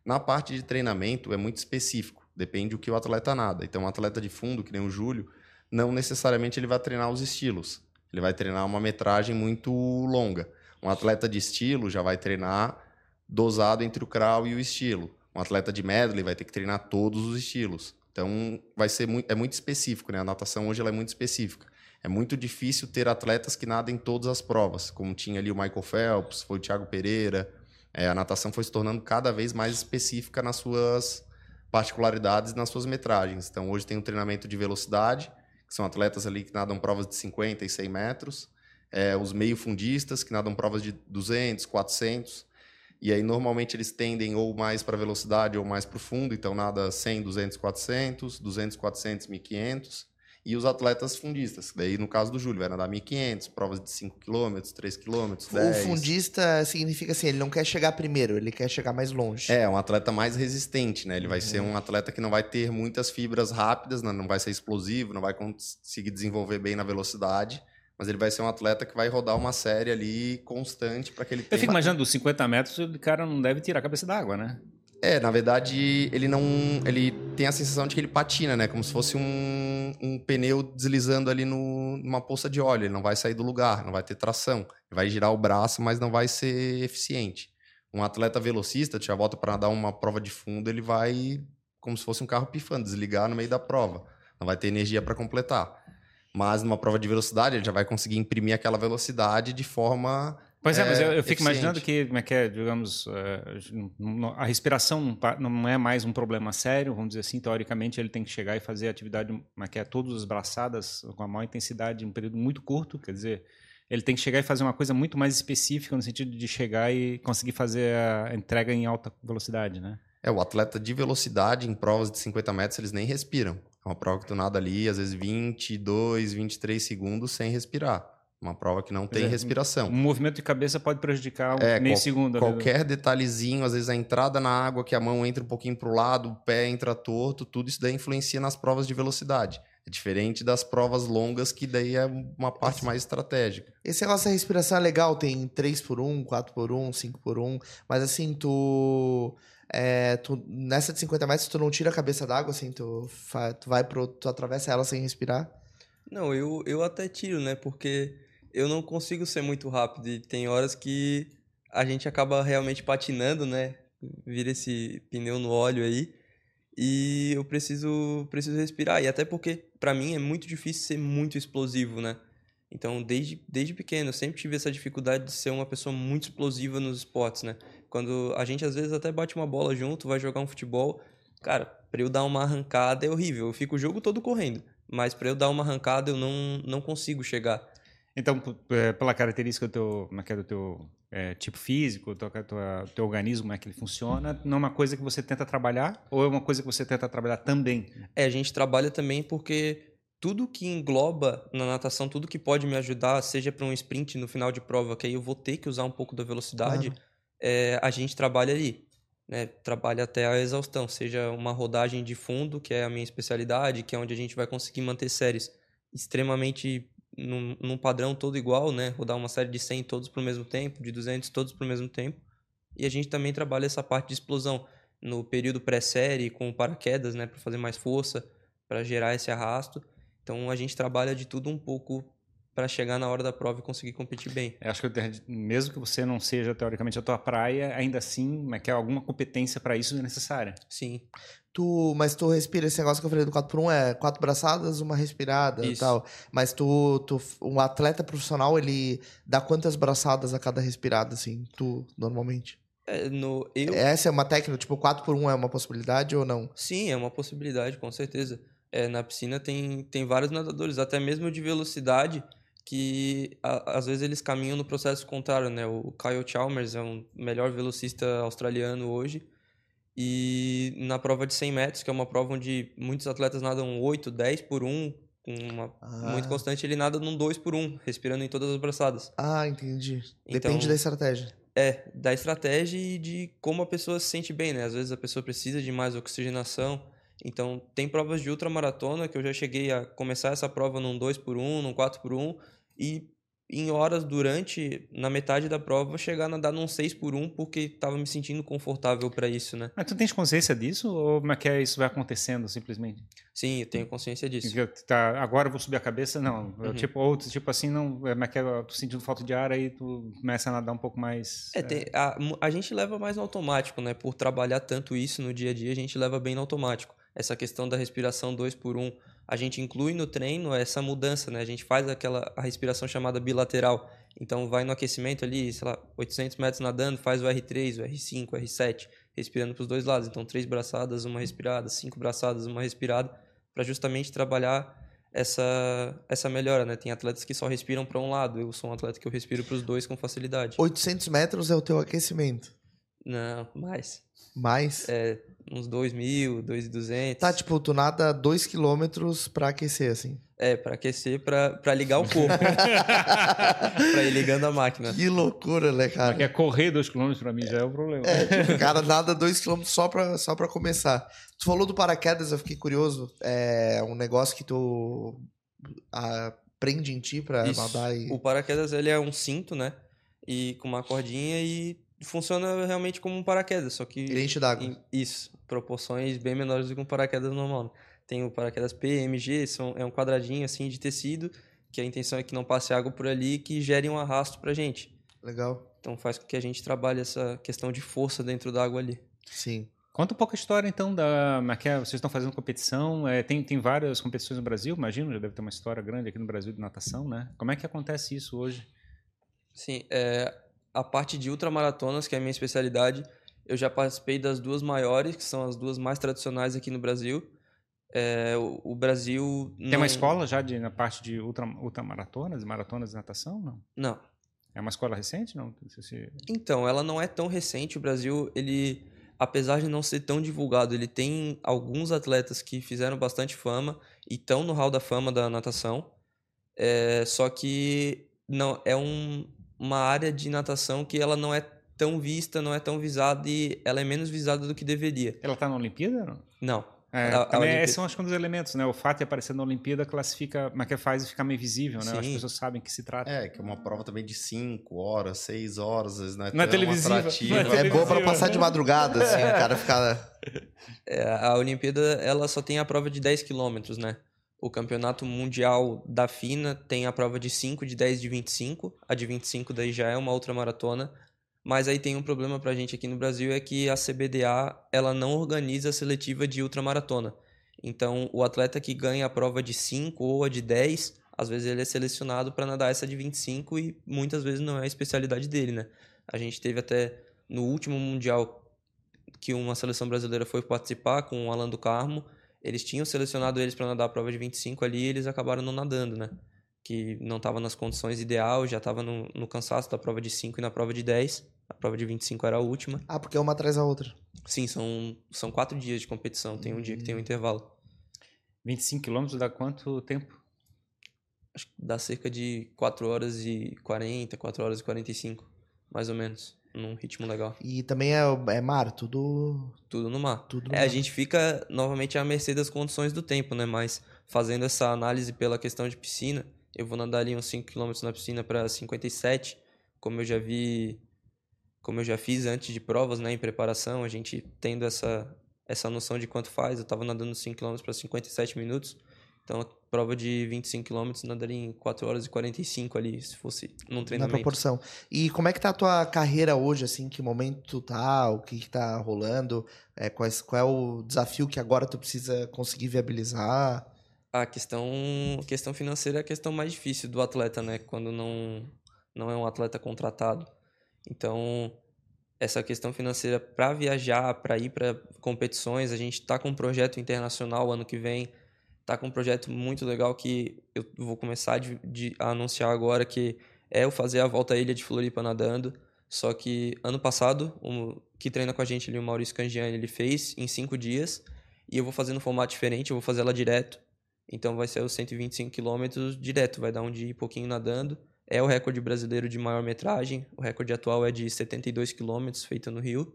Na parte de treinamento é muito específico, depende do que o atleta nada. Então, um atleta de fundo, que nem o Júlio, não necessariamente ele vai treinar os estilos. Ele vai treinar uma metragem muito longa. Um atleta de estilo já vai treinar dosado entre o crawl e o estilo. Um atleta de medley vai ter que treinar todos os estilos. Então, vai ser muito, é muito específico, né? A natação hoje ela é muito específica. É muito difícil ter atletas que nadem todas as provas, como tinha ali o Michael Phelps, foi o Thiago Pereira. É, a natação foi se tornando cada vez mais específica nas suas particularidades, nas suas metragens. Então, hoje tem um treinamento de velocidade, que são atletas ali que nadam provas de 50 e 100 metros. É, os meio fundistas, que nadam provas de 200, 400. E aí, normalmente, eles tendem ou mais para velocidade ou mais para o fundo, então nada 100, 200, 400, 200, 400, 1500. E os atletas fundistas, daí no caso do Júlio, vai nadar 1.500, provas de 5 km, 3 km, 10. O fundista significa assim, ele não quer chegar primeiro, ele quer chegar mais longe. É, um atleta mais resistente, né? Ele vai uhum. ser um atleta que não vai ter muitas fibras rápidas, né? não vai ser explosivo, não vai conseguir desenvolver bem na velocidade mas ele vai ser um atleta que vai rodar uma série ali constante para que ele tenha. Eu fico imaginando, dos 50 metros, o cara não deve tirar a cabeça d'água, né? É, na verdade, ele não. Ele tem a sensação de que ele patina, né? Como se fosse um, um pneu deslizando ali no, numa poça de óleo. Ele não vai sair do lugar, não vai ter tração. Ele vai girar o braço, mas não vai ser eficiente. Um atleta velocista, já volta para nadar uma prova de fundo, ele vai como se fosse um carro pifando, desligar no meio da prova. Não vai ter energia para completar. Mas numa prova de velocidade, ele já vai conseguir imprimir aquela velocidade de forma Pois é, é mas eu, eu fico imaginando que, como é que é, digamos, é, a respiração não é mais um problema sério, vamos dizer assim, teoricamente ele tem que chegar e fazer atividade, como é que é, todas as braçadas com a maior intensidade em um período muito curto, quer dizer, ele tem que chegar e fazer uma coisa muito mais específica no sentido de chegar e conseguir fazer a entrega em alta velocidade, né? É, o atleta de velocidade em provas de 50 metros, eles nem respiram. Uma prova que tu nada ali, às vezes 22, 23 segundos sem respirar. Uma prova que não tem é, respiração. Um movimento de cabeça pode prejudicar é, meio qual, segundo. Qualquer detalhezinho, às vezes a entrada na água, que a mão entra um pouquinho para o lado, o pé entra torto, tudo isso daí influencia nas provas de velocidade. É diferente das provas longas, que daí é uma parte mais estratégica. Esse negócio da respiração é legal, tem 3 por 1, 4 por 1, 5 por 1, mas assim, tu... É, tu, nessa de 50 metros, tu não tira a cabeça d'água, assim, tu, tu vai pro. Tu atravessa ela sem respirar? Não, eu, eu até tiro, né? Porque eu não consigo ser muito rápido. E tem horas que a gente acaba realmente patinando, né? Vira esse pneu no óleo aí. E eu preciso, preciso respirar. E até porque, para mim, é muito difícil ser muito explosivo, né? Então, desde, desde pequeno, eu sempre tive essa dificuldade de ser uma pessoa muito explosiva nos esportes, né? Quando a gente, às vezes, até bate uma bola junto, vai jogar um futebol. Cara, pra eu dar uma arrancada é horrível. Eu fico o jogo todo correndo. Mas para eu dar uma arrancada, eu não, não consigo chegar. Então, pela característica do teu, é é, do teu é, tipo físico, do teu, teu organismo, como é que ele funciona, não é uma coisa que você tenta trabalhar ou é uma coisa que você tenta trabalhar também? É, a gente trabalha também porque tudo que engloba na natação, tudo que pode me ajudar, seja para um sprint no final de prova, que aí eu vou ter que usar um pouco da velocidade, é, a gente trabalha ali. Né? Trabalha até a exaustão, seja uma rodagem de fundo, que é a minha especialidade, que é onde a gente vai conseguir manter séries extremamente num, num padrão todo igual, né? Rodar uma série de 100 todos para o mesmo tempo, de 200 todos para o mesmo tempo. E a gente também trabalha essa parte de explosão no período pré-série com paraquedas, né, para fazer mais força, para gerar esse arrasto. Então a gente trabalha de tudo um pouco para chegar na hora da prova e conseguir competir bem. Eu acho que mesmo que você não seja teoricamente a tua praia, ainda assim, é que alguma competência para isso é necessária. Sim. Tu, mas tu respira esse negócio que eu falei do 4x1 é quatro braçadas, uma respirada e tal. Mas tu, tu, um atleta profissional, ele dá quantas braçadas a cada respirada, assim, tu, normalmente? É, no, eu... Essa é uma técnica, tipo, 4x1 é uma possibilidade ou não? Sim, é uma possibilidade, com certeza. É, na piscina tem, tem vários nadadores, até mesmo de velocidade, que a, às vezes eles caminham no processo contrário, né? O Kyle Chalmers é um melhor velocista australiano hoje, e na prova de 100 metros, que é uma prova onde muitos atletas nadam 8, 10 por 1, com uma ah. muito constante, ele nada num 2 por 1, respirando em todas as braçadas. Ah, entendi. Então, Depende da estratégia. É, da estratégia e de como a pessoa se sente bem, né? Às vezes a pessoa precisa de mais oxigenação. Então, tem provas de ultramaratona que eu já cheguei a começar essa prova num 2 por 1, num 4 por 1 e em horas durante, na metade da prova, chegar a nadar num 6 por 1 porque estava me sentindo confortável para isso, né? Mas tu tens consciência disso ou como é que é, isso vai acontecendo simplesmente? Sim, eu tenho consciência disso. Tá, agora eu vou subir a cabeça? Não. Uhum. tipo, ou tipo assim, não, é, é que é, tô sentindo falta de ar aí tu começa a nadar um pouco mais... É, é... Tem, a, a gente leva mais no automático, né? Por trabalhar tanto isso no dia a dia, a gente leva bem no automático. Essa questão da respiração 2 por 1 a gente inclui no treino essa mudança, né? A gente faz aquela a respiração chamada bilateral. Então, vai no aquecimento ali, sei lá, 800 metros nadando, faz o R3, o R5, o R7, respirando para os dois lados. Então, três braçadas, uma respirada, cinco braçadas, uma respirada, para justamente trabalhar essa, essa melhora, né? Tem atletas que só respiram para um lado. Eu sou um atleta que eu respiro para os dois com facilidade. 800 metros é o teu aquecimento? Não, mais. Mais? É, uns 2 mil, 2,200. Tá, tipo, tu nada 2 quilômetros pra aquecer, assim. É, pra aquecer, pra, pra ligar o corpo. pra ir ligando a máquina. Que loucura, né, cara? Porque é correr 2 quilômetros pra mim já é o problema. É, tipo, cara nada 2 quilômetros só pra, só pra começar. Tu falou do paraquedas, eu fiquei curioso. É um negócio que tu aprende em ti pra Isso. nadar e... O paraquedas, ele é um cinto, né? E com uma cordinha e funciona realmente como um paraquedas, só que... Ele enche d'água. Isso, proporções bem menores do que um paraquedas normal. Né? Tem o paraquedas PMG, são, é um quadradinho assim de tecido, que a intenção é que não passe água por ali que gere um arrasto pra gente. Legal. Então faz com que a gente trabalhe essa questão de força dentro da água ali. Sim. Conta um pouco a história, então, da. Vocês estão fazendo competição. É, tem, tem várias competições no Brasil, imagino, já deve ter uma história grande aqui no Brasil de natação, né? Como é que acontece isso hoje? Sim, é, a parte de ultramaratonas, que é a minha especialidade, eu já participei das duas maiores, que são as duas mais tradicionais aqui no Brasil. É, o, o, Brasil. Tem não... uma escola já de, na parte de ultra, ultramaratonas, maratonas de natação? Não. Não. É uma escola recente? Não? Se... Então, ela não é tão recente. O Brasil, ele, apesar de não ser tão divulgado, ele tem alguns atletas que fizeram bastante fama e estão no hall da fama da natação. É, só que não é um, uma área de natação que ela não é tão vista, não é tão visada e ela é menos visada do que deveria. Ela está na Olimpíada? Não. não. É, a, também a Olimpíada... são acho que um dos elementos, né? O fato de aparecer na Olimpíada classifica, mas que faz ficar meio visível, né? Sim. As pessoas sabem que se trata. É, que é uma prova também de 5 horas, 6 horas, né? Não é televisiva. Não é, é boa para passar de madrugada, assim, o cara ficar... É, a Olimpíada, ela só tem a prova de 10 quilômetros, né? O campeonato mundial da FINA tem a prova de 5, de 10, de 25. A de 25 daí já é uma outra maratona. Mas aí tem um problema para a gente aqui no Brasil é que a CBDA ela não organiza a seletiva de ultramaratona. Então, o atleta que ganha a prova de 5 ou a de 10, às vezes ele é selecionado para nadar essa de 25 e muitas vezes não é a especialidade dele, né? A gente teve até no último mundial que uma seleção brasileira foi participar com o Alan do Carmo, eles tinham selecionado eles para nadar a prova de 25 ali e eles acabaram não nadando, né? Que não estava nas condições ideais, já estava no, no cansaço da prova de 5 e na prova de 10. A prova de 25 era a última. Ah, porque é uma atrás da outra. Sim, são, são quatro dias de competição. Tem um dia que tem um intervalo. 25 quilômetros dá quanto tempo? Acho que dá cerca de 4 horas e 40, 4 horas e 45, mais ou menos. Num ritmo legal. E também é, é mar, tudo. Tudo no mar. Tudo no é, mar. a gente fica novamente à mercê das condições do tempo, né? Mas fazendo essa análise pela questão de piscina, eu vou nadar ali uns 5 km na piscina para 57, como eu já vi como eu já fiz antes de provas, né, em preparação, a gente tendo essa, essa noção de quanto faz, eu estava nadando 5 km para 57 minutos, então prova de 25 km nadaria em 4 horas e 45 ali, se fosse num treinamento. Na proporção. E como é que tá a tua carreira hoje, assim, que momento tu tá, o que que tá rolando, é, qual, qual é o desafio que agora tu precisa conseguir viabilizar? A questão, questão financeira é a questão mais difícil do atleta, né, quando não, não é um atleta contratado. Então, essa questão financeira para viajar, para ir para competições, a gente está com um projeto internacional ano que vem, está com um projeto muito legal que eu vou começar de, de, a anunciar agora, que é eu fazer a volta à ilha de Floripa nadando. Só que ano passado, o que treina com a gente ali, o Maurício Cangiani, ele fez em cinco dias e eu vou fazer no formato diferente, eu vou fazer ela direto. Então vai ser os 125 quilômetros direto, vai dar um dia e pouquinho nadando é o recorde brasileiro de maior metragem. O recorde atual é de 72 quilômetros, feito no Rio.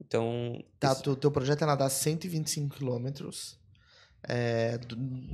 Então. Tá, esse... teu projeto é nadar 125 quilômetros. É,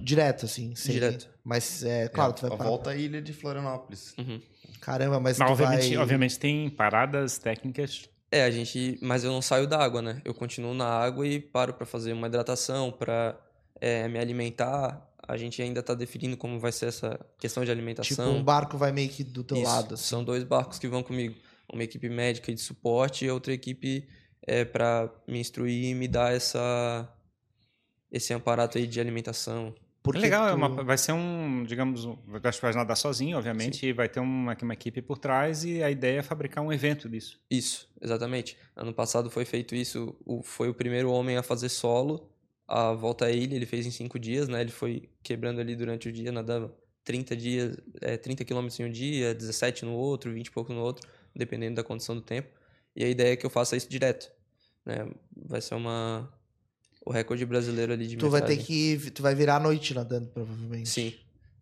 direto, assim. Sem, direto. Mas, é, claro, é, tu vai a volta à ilha de Florianópolis. Uhum. Caramba, mas. mas obviamente, vai... obviamente tem paradas técnicas. É, a gente. Mas eu não saio da água, né? Eu continuo na água e paro para fazer uma hidratação, para é, me alimentar a gente ainda está definindo como vai ser essa questão de alimentação. Tipo, um barco vai meio que do teu Isso, lado. Assim. São dois barcos que vão comigo. Uma equipe médica de suporte e outra equipe é, para me instruir e me dar essa, esse aparato aí de alimentação. Porque é legal, tu... é uma, vai ser um, digamos, um, vai nadar sozinho, obviamente, Sim. e vai ter uma, uma equipe por trás e a ideia é fabricar um evento disso. Isso, exatamente. Ano passado foi feito isso, o, foi o primeiro homem a fazer solo a volta à ilha ele fez em cinco dias, né? Ele foi quebrando ali durante o dia, nadava 30 dias, é, 30 quilômetros em um dia, 17 no outro, 20 e pouco no outro, dependendo da condição do tempo. E a ideia é que eu faça isso direto, né? Vai ser uma o recorde brasileiro ali de Tu vai ter que tu vai virar a noite nadando provavelmente. Sim.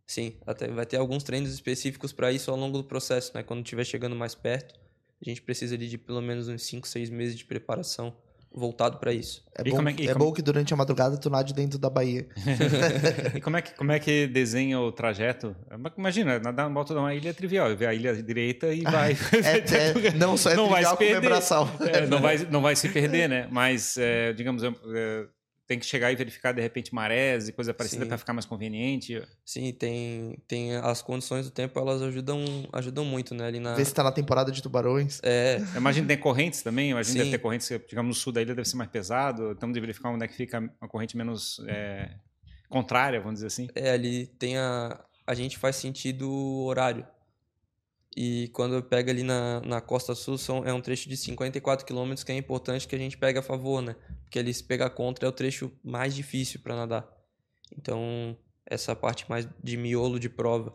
Sim, até vai ter alguns treinos específicos para isso ao longo do processo, né? Quando estiver chegando mais perto, a gente precisa ali de pelo menos uns 5, 6 meses de preparação voltado para isso. É, bom, é, é como... bom, que durante a madrugada tu nade dentro da Bahia. e como é, que, como é que desenha o trajeto? Imagina, nadar uma volta de uma ilha é trivial. Ver a ilha direita e vai. é, é, não só é não trivial, vai se perder. É, não, vai, não vai se perder, né? Mas, é, digamos, é, tem que chegar e verificar de repente marés e coisa parecida para ficar mais conveniente. Sim, tem, tem as condições do tempo, elas ajudam, ajudam muito, né? Ali na... Ver se tá na temporada de tubarões. É. Imagina tem correntes também, imagina deve ter correntes, digamos, no sul da ilha deve ser mais pesado, então de verificar onde é que fica a corrente menos é, contrária, vamos dizer assim. É, ali tem a... A gente faz sentido horário. E quando pega ali na, na Costa Sul, são, é um trecho de 54 quilômetros que é importante que a gente pegue a favor, né? Porque ali se pegar contra é o trecho mais difícil para nadar. Então, essa parte mais de miolo de prova.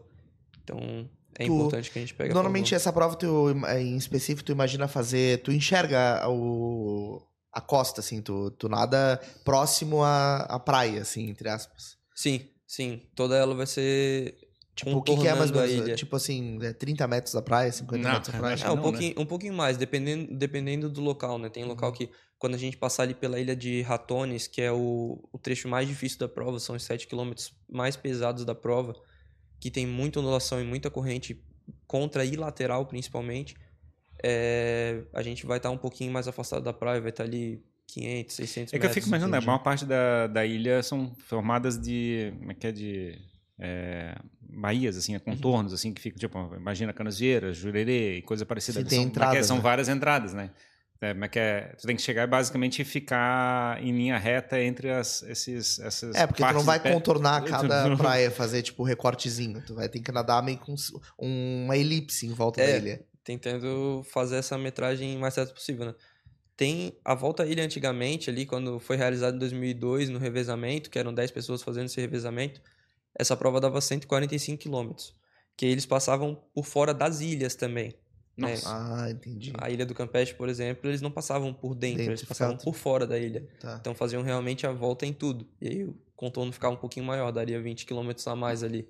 Então, é tu, importante que a gente pegue Normalmente, essa prova, tu, em específico, tu imagina fazer... Tu enxerga o, a costa, assim, tu, tu nada próximo à, à praia, assim, entre aspas. Sim, sim. Toda ela vai ser Tipo, o que, que é mais ou menos? Tipo assim, é 30 metros da praia, 50 não, metros da praia? É, um, não, pouquinho, né? um pouquinho mais, dependendo, dependendo do local, né? Tem local uhum. que, quando a gente passar ali pela ilha de Ratones, que é o, o trecho mais difícil da prova, são os 7 quilômetros mais pesados da prova, que tem muita ondulação e muita corrente contra e lateral, principalmente, é, a gente vai estar tá um pouquinho mais afastado da praia, vai estar tá ali 500, 600 metros. É que eu fico imaginando, né? a maior parte da, da ilha são formadas de... Como é que é? De... É, baías, assim, uhum. contornos, assim, que ficam, tipo, imagina Canasvieiras, Jurerê e coisa parecida. São, entradas, são né? várias entradas, né? É, mas que é, tu tem que chegar e basicamente ficar em linha reta entre as, esses, essas É, porque tu não vai contornar cada praia, fazer tipo recortezinho. Tu vai ter que nadar meio com uma elipse em volta é, da ilha. Tentando fazer essa metragem mais certa possível, né? Tem a volta à ilha antigamente, ali, quando foi realizado em 2002, no revezamento, que eram 10 pessoas fazendo esse revezamento, essa prova dava 145 quilômetros. Que eles passavam por fora das ilhas também. Né? Ah, entendi. A ilha do Campeche, por exemplo, eles não passavam por dentro, dentro eles passavam por fora da ilha. Tá. Então faziam realmente a volta em tudo. E aí o contorno ficava um pouquinho maior, daria 20 quilômetros a mais ali.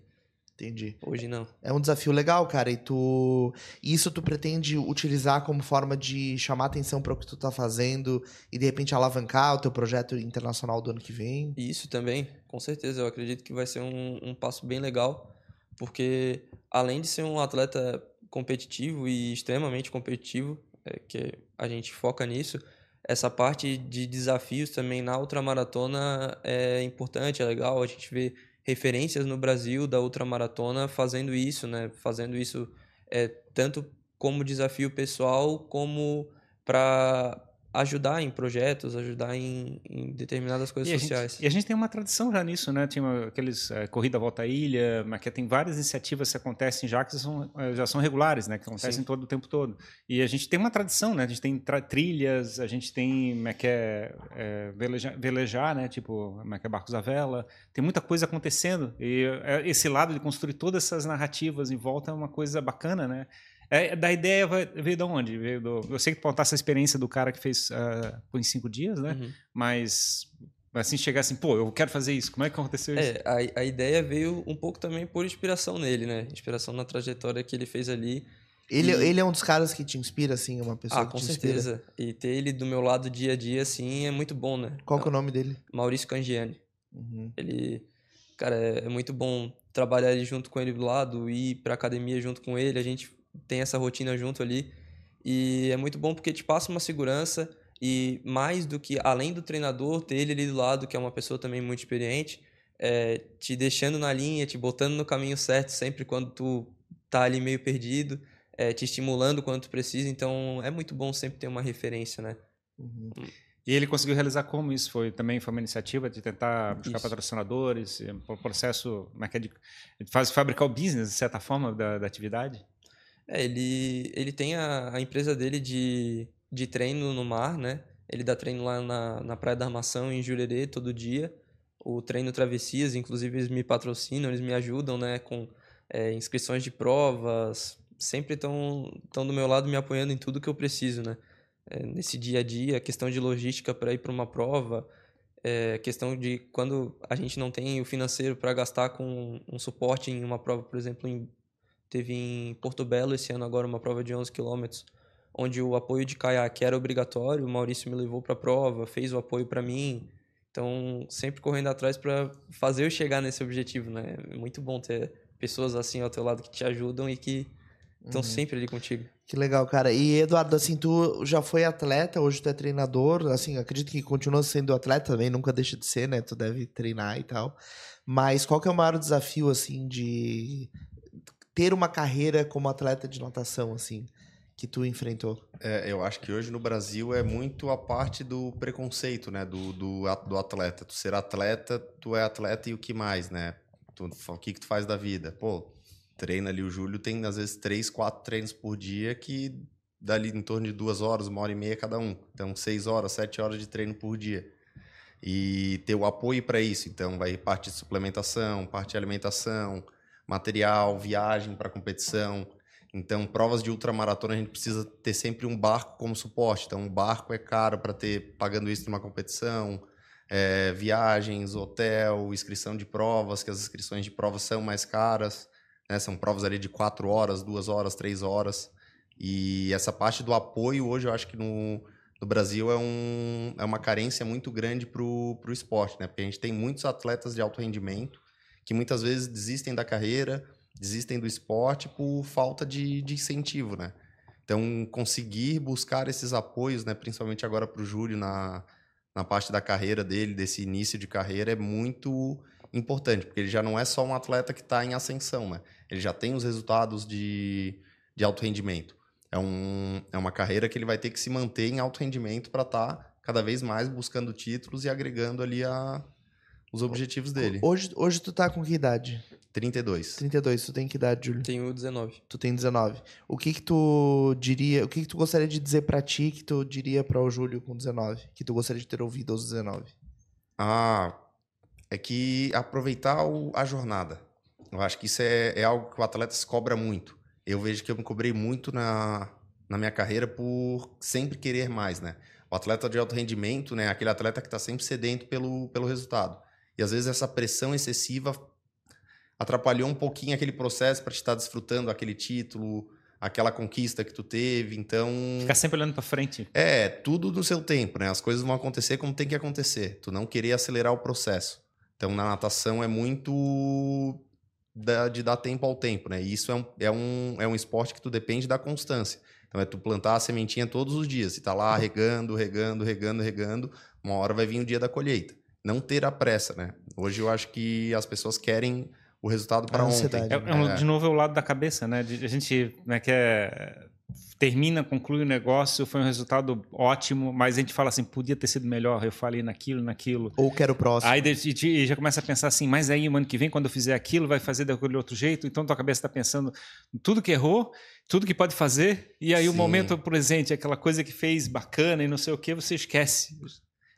Entendi. Hoje não. É um desafio legal, cara. E tu. Isso tu pretende utilizar como forma de chamar atenção para o que tu tá fazendo e de repente alavancar o teu projeto internacional do ano que vem? Isso também, com certeza. Eu acredito que vai ser um, um passo bem legal, porque além de ser um atleta competitivo e extremamente competitivo, é, que a gente foca nisso, essa parte de desafios também na ultramaratona é importante, é legal. A gente vê referências no Brasil da ultramaratona fazendo isso, né? Fazendo isso é, tanto como desafio pessoal como para ajudar em projetos, ajudar em, em determinadas coisas e sociais. Gente, e a gente tem uma tradição já nisso, né? Tinha aqueles é, corrida volta à ilha, mas que tem várias iniciativas que acontecem já que são, eh, já são regulares, né? Que acontecem Sim. todo o tempo todo. E a gente tem uma tradição, né? A gente tem trilhas, a gente tem como é que é, é velejar, velejar, né? Tipo, como é que é barcos à vela. Tem muita coisa acontecendo e esse lado de construir todas essas narrativas em volta é uma coisa bacana, né? É, da ideia veio de onde? Veio do, eu sei que contar essa experiência do cara que fez uh, em cinco dias, né? Uhum. Mas assim chegar assim, pô, eu quero fazer isso. Como é que aconteceu isso? É, a, a ideia veio um pouco também por inspiração nele, né? Inspiração na trajetória que ele fez ali. Ele, e... ele é um dos caras que te inspira, assim, uma pessoa ah, que com te certeza. Inspira. E ter ele do meu lado dia a dia, assim, é muito bom, né? Qual que é o nome dele? Maurício Cangiani. Uhum. Ele, cara, é, é muito bom trabalhar ali junto com ele do lado, ir pra academia junto com ele. A gente tem essa rotina junto ali. E é muito bom porque te passa uma segurança e mais do que, além do treinador, ter ele ali do lado, que é uma pessoa também muito experiente, é, te deixando na linha, te botando no caminho certo sempre quando tu tá ali meio perdido, é, te estimulando quando tu precisa. Então é muito bom sempre ter uma referência, né? Uhum. E ele conseguiu realizar como isso? Foi também foi uma iniciativa de tentar buscar isso. patrocinadores, o processo, como é que é de, faz fabricar o business de certa forma da, da atividade? É, ele, ele tem a, a empresa dele de, de treino no mar, né? Ele dá treino lá na, na Praia da Armação, em Jurerê, todo dia. O treino Travessias, inclusive, eles me patrocinam, eles me ajudam, né? Com é, inscrições de provas. Sempre estão do meu lado me apoiando em tudo que eu preciso, né? É, nesse dia a dia, questão de logística para ir para uma prova, é, questão de quando a gente não tem o financeiro para gastar com um suporte em uma prova, por exemplo, em Teve em Porto Belo esse ano agora uma prova de 11 quilômetros, onde o apoio de caiaque era obrigatório. O Maurício me levou para a prova, fez o apoio para mim. Então, sempre correndo atrás para fazer eu chegar nesse objetivo, né? É muito bom ter pessoas assim ao teu lado que te ajudam e que estão uhum. sempre ali contigo. Que legal, cara. E Eduardo, assim, tu já foi atleta, hoje tu é treinador, assim, acredito que continua sendo atleta também, nunca deixa de ser, né? Tu deve treinar e tal. Mas qual que é o maior desafio, assim, de ter uma carreira como atleta de natação, assim, que tu enfrentou? É, eu acho que hoje no Brasil é muito a parte do preconceito, né? Do, do, do atleta. Tu ser atleta, tu é atleta e o que mais, né? Tu, o que, que tu faz da vida? Pô, treina ali o Júlio, tem às vezes três, quatro treinos por dia que dá ali em torno de duas horas, uma hora e meia cada um. Então, seis horas, sete horas de treino por dia. E ter o apoio para isso. Então, vai parte de suplementação, parte de alimentação, material, viagem para competição. Então, provas de ultramaratona a gente precisa ter sempre um barco como suporte. Então, um barco é caro para ter pagando isso numa competição. É, viagens, hotel, inscrição de provas, que as inscrições de provas são mais caras. Né? São provas ali de quatro horas, duas horas, três horas. E essa parte do apoio hoje eu acho que no, no Brasil é, um, é uma carência muito grande para o esporte, né? Porque a gente tem muitos atletas de alto rendimento que muitas vezes desistem da carreira, desistem do esporte por falta de, de incentivo, né? Então, conseguir buscar esses apoios, né, principalmente agora para o Júlio na, na parte da carreira dele, desse início de carreira, é muito importante, porque ele já não é só um atleta que está em ascensão, né? Ele já tem os resultados de, de alto rendimento. É, um, é uma carreira que ele vai ter que se manter em alto rendimento para estar tá cada vez mais buscando títulos e agregando ali a, os objetivos dele. Hoje, hoje tu tá com que idade? 32. 32. Tu tem que idade, Júlio? Tenho 19. Tu tem 19. O que que tu diria, o que que tu gostaria de dizer para ti que tu diria para o Júlio com 19? Que tu gostaria de ter ouvido aos 19? Ah, é que aproveitar o, a jornada. Eu acho que isso é, é, algo que o atleta se cobra muito. Eu vejo que eu me cobrei muito na, na minha carreira por sempre querer mais, né? O atleta de alto rendimento, né? Aquele atleta que está sempre sedento pelo, pelo resultado. E às vezes essa pressão excessiva atrapalhou um pouquinho aquele processo para te estar tá desfrutando aquele título, aquela conquista que tu teve. Então. Ficar sempre olhando para frente. É, tudo no seu tempo, né? As coisas vão acontecer como tem que acontecer. Tu não querer acelerar o processo. Então, na natação é muito de dar tempo ao tempo, né? E isso é um, é, um, é um esporte que tu depende da constância. Então, é tu plantar a sementinha todos os dias. E tá lá regando, regando, regando, regando. Uma hora vai vir o dia da colheita. Não ter a pressa, né? Hoje eu acho que as pessoas querem o resultado para ontem. É, é, de novo, é o lado da cabeça, né? a gente né, quer termina, conclui o negócio, foi um resultado ótimo, mas a gente fala assim, podia ter sido melhor, eu falei naquilo, naquilo. Ou quero o próximo. Aí e já começa a pensar assim, mas aí o ano que vem, quando eu fizer aquilo, vai fazer daquele outro jeito, então tua cabeça está pensando tudo que errou, tudo que pode fazer, e aí Sim. o momento presente, aquela coisa que fez bacana e não sei o que, você esquece.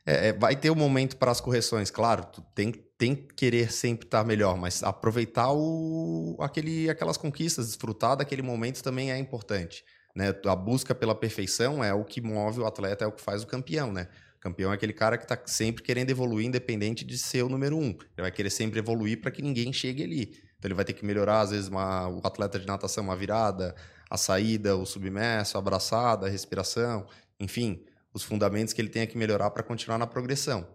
É, é, vai ter um momento para as correções, claro, tu tem, tem que querer sempre estar melhor, mas aproveitar o, aquele, aquelas conquistas, desfrutar daquele momento também é importante. Né? A busca pela perfeição é o que move o atleta, é o que faz o campeão, né? O campeão é aquele cara que está sempre querendo evoluir, independente de ser o número um. Ele vai querer sempre evoluir para que ninguém chegue ali. Então ele vai ter que melhorar, às vezes, uma, o atleta de natação, uma virada, a saída, o submerso, a abraçada, a respiração, enfim, os fundamentos que ele tenha que melhorar para continuar na progressão.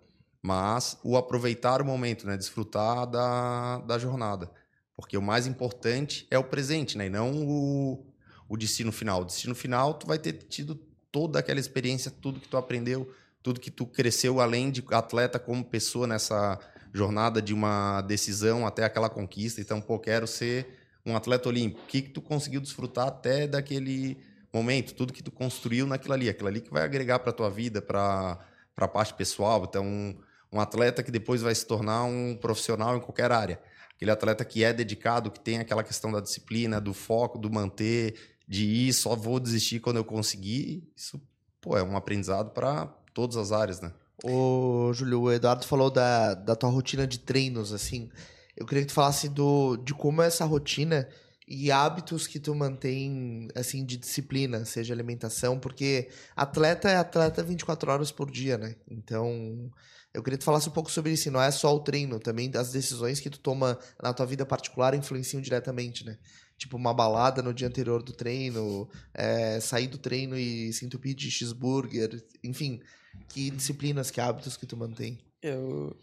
Mas o aproveitar o momento, né? Desfrutar da, da jornada. Porque o mais importante é o presente, né? E não o, o destino final. O destino final, tu vai ter tido toda aquela experiência, tudo que tu aprendeu, tudo que tu cresceu além de atleta como pessoa nessa jornada de uma decisão até aquela conquista. Então, pô, quero ser um atleta olímpico. O que, que tu conseguiu desfrutar até daquele momento, tudo que tu construiu naquilo ali, aquilo ali que vai agregar para tua vida, para a parte pessoal. Então, um, um atleta que depois vai se tornar um profissional em qualquer área. Aquele atleta que é dedicado, que tem aquela questão da disciplina, do foco, do manter, de ir, só vou desistir quando eu conseguir, isso pô, é um aprendizado para todas as áreas, né? Ô, Júlio, o Eduardo falou da, da tua rotina de treinos, assim. Eu queria que tu falasse do, de como é essa rotina e hábitos que tu mantém, assim, de disciplina, seja alimentação, porque atleta é atleta 24 horas por dia, né? Então, eu queria que tu falasse um pouco sobre isso. Não é só o treino, também as decisões que tu toma na tua vida particular influenciam diretamente, né? tipo uma balada no dia anterior do treino, é, sair do treino e se entupir de cheeseburger, enfim, que disciplinas, que hábitos que tu mantém? Eu,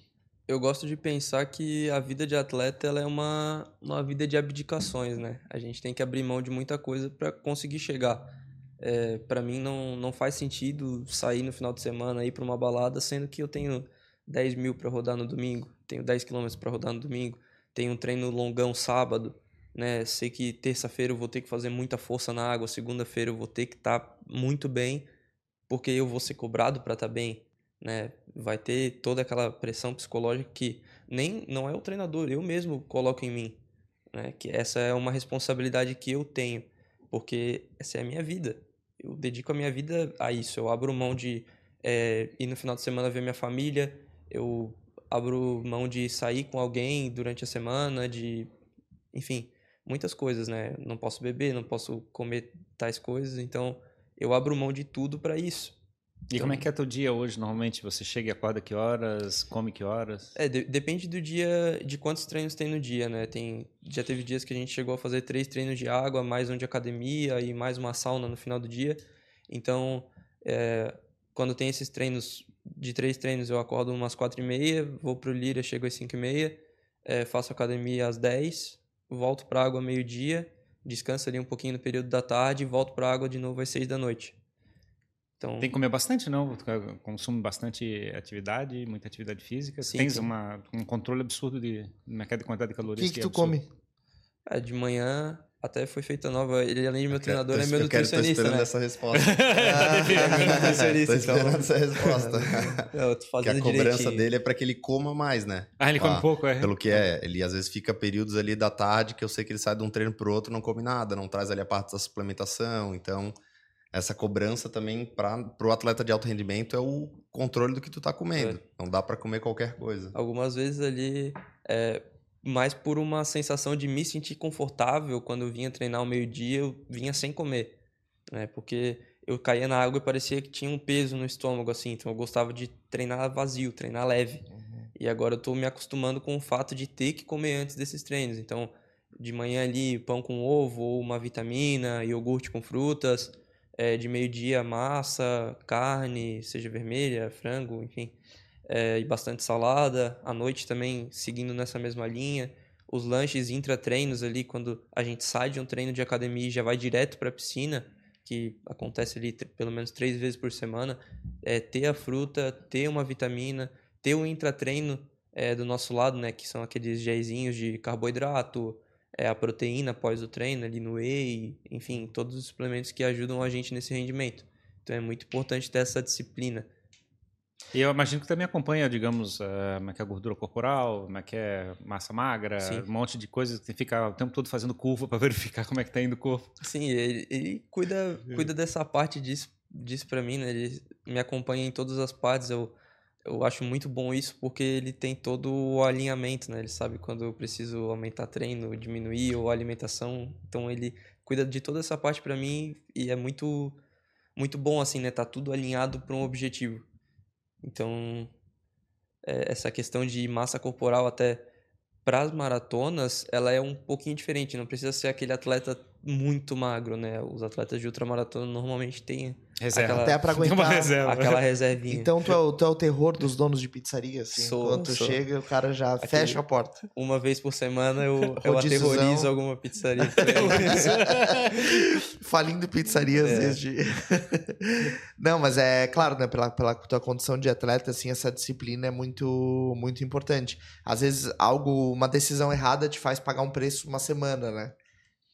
eu gosto de pensar que a vida de atleta ela é uma, uma vida de abdicações, né? A gente tem que abrir mão de muita coisa para conseguir chegar. É, para mim não, não faz sentido sair no final de semana ir para uma balada, sendo que eu tenho 10 mil para rodar no domingo, tenho 10 quilômetros para rodar no domingo, tenho um treino longão sábado, né? Sei que terça-feira eu vou ter que fazer muita força na água, segunda-feira eu vou ter que estar tá muito bem, porque eu vou ser cobrado para estar tá bem, né? Vai ter toda aquela pressão psicológica que nem não é o treinador, eu mesmo coloco em mim, né? Que essa é uma responsabilidade que eu tenho, porque essa é a minha vida. Eu dedico a minha vida a isso. Eu abro mão de é, ir no final de semana ver minha família, eu abro mão de sair com alguém durante a semana, de enfim, muitas coisas, né? Não posso beber, não posso comer tais coisas, então eu abro mão de tudo para isso. E como é que é teu dia hoje? Normalmente você chega e acorda que horas, come que horas? É, de, depende do dia, de quantos treinos tem no dia, né? Tem, já teve dias que a gente chegou a fazer três treinos de água, mais um de academia e mais uma sauna no final do dia. Então, é, quando tem esses treinos, de três treinos, eu acordo umas quatro e meia, vou pro Lira, chego às cinco e meia, é, faço academia às dez, volto pra água meio-dia, descanso ali um pouquinho no período da tarde e volto pra água de novo às seis da noite. Então, Tem que comer bastante, não? Consome bastante atividade, muita atividade física. Sim, Tens uma, um controle absurdo de mercado de quantidade de calorias. O que, que, que tu come? É, de manhã até foi feita nova. Ele, além de meu treinador, é meu nutricionista. Eu quero, tô esperando né? essa resposta. ah, é meu nutricionista. tô esperando então. essa resposta. eu tô fazendo que a cobrança direitinho. dele é para que ele coma mais, né? Ah, ele come ah, pouco, é. Pelo que é. Ele às vezes fica períodos ali da tarde que eu sei que ele sai de um treino pro outro não come nada, não traz ali a parte da suplementação. Então, essa cobrança também para o atleta de alto rendimento é o controle do que tu tá comendo. É. Não dá para comer qualquer coisa. Algumas vezes ali, é, mais por uma sensação de me sentir confortável quando eu vinha treinar ao meio-dia, eu vinha sem comer, né? Porque eu caía na água e parecia que tinha um peso no estômago, assim. Então eu gostava de treinar vazio, treinar leve. Uhum. E agora eu tô me acostumando com o fato de ter que comer antes desses treinos. Então, de manhã ali, pão com ovo, ou uma vitamina, iogurte com frutas é, de meio-dia massa, carne, seja vermelha, frango, enfim, é, e bastante salada. À noite também seguindo nessa mesma linha. Os lanches intra-treinos ali, quando a gente sai de um treino de academia e já vai direto para a piscina, que acontece ali pelo menos três vezes por semana, é, ter a fruta, ter uma vitamina, ter o intratreino é, do nosso lado, né, que são aqueles gelzinhos de carboidrato, é, a proteína após o treino, ali no whey, enfim, todos os suplementos que ajudam a gente nesse rendimento. Então é muito importante ter essa disciplina. E eu imagino que também acompanha, digamos, uh, como é que é a gordura corporal, como é que é massa magra, Sim. um monte de coisas que fica o tempo todo fazendo curva para verificar como é que tá indo o corpo. Sim, ele, ele cuida, cuida dessa parte disso, disso para mim, né? Ele me acompanha em todas as partes. Eu eu acho muito bom isso porque ele tem todo o alinhamento, né? Ele sabe quando eu preciso aumentar treino, diminuir ou alimentação. Então ele cuida de toda essa parte para mim e é muito muito bom assim, né? Tá tudo alinhado para um objetivo. Então é, essa questão de massa corporal até para as maratonas, ela é um pouquinho diferente, não precisa ser aquele atleta muito magro, né? Os atletas de ultramaratona normalmente têm reserva. Aquela, Até para aguentar reserva. aquela reservinha. Então tu é, o, tu é o terror dos donos de pizzaria, assim. Sou, Quando tu sou. chega, o cara já Aquele, fecha a porta. Uma vez por semana eu, eu aterrorizo alguma pizzaria. Falindo pizzarias é. desde... Não, mas é claro, né? Pela, pela tua condição de atleta, assim, essa disciplina é muito, muito importante. Às vezes, algo, uma decisão errada te faz pagar um preço uma semana, né?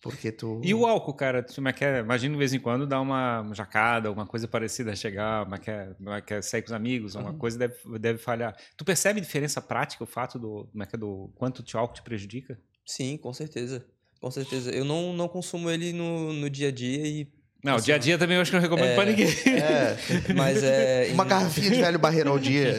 Porque tu. E o álcool, cara? Como é que é? Imagina de vez em quando dar uma jacada, alguma coisa parecida, chegar, como é que é, como é, que é sair com os amigos, uma uhum. coisa deve, deve falhar. Tu percebe diferença prática, o fato do, como é que é, do quanto o álcool te prejudica? Sim, com certeza. Com certeza. Eu não, não consumo ele no, no dia a dia e não, o dia a dia também eu acho que não recomendo é, pra ninguém. É, mas é. Uma garrafinha de velho barreiro ao dia.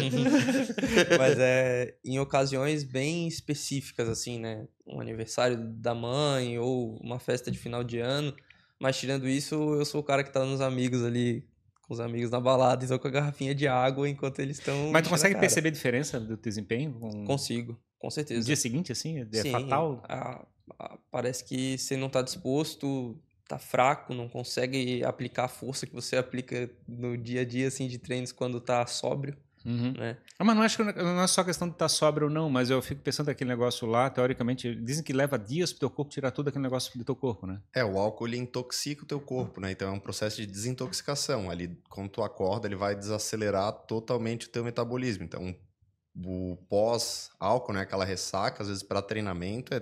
mas é em ocasiões bem específicas, assim, né? Um aniversário da mãe ou uma festa de final de ano. Mas tirando isso, eu sou o cara que tá nos amigos ali, com os amigos na balada, então com a garrafinha de água enquanto eles estão. Mas tu consegue perceber a diferença do desempenho? Com... Consigo, com certeza. No dia seguinte, assim? É Sim, fatal? A, a, parece que você não tá disposto tá fraco, não consegue aplicar a força que você aplica no dia a dia assim de treinos quando tá sóbrio. Uhum. Né? Ah, mas não acho que não é só questão de estar sóbrio ou não, mas eu fico pensando aquele negócio lá, teoricamente, dizem que leva dias para o teu corpo tirar tudo aquele negócio do teu corpo, né? É, o álcool ele intoxica o teu corpo, né? Então é um processo de desintoxicação. Ali, quando tu acorda, ele vai desacelerar totalmente o teu metabolismo. Então, o pós-álcool, né, aquela ressaca, às vezes para treinamento é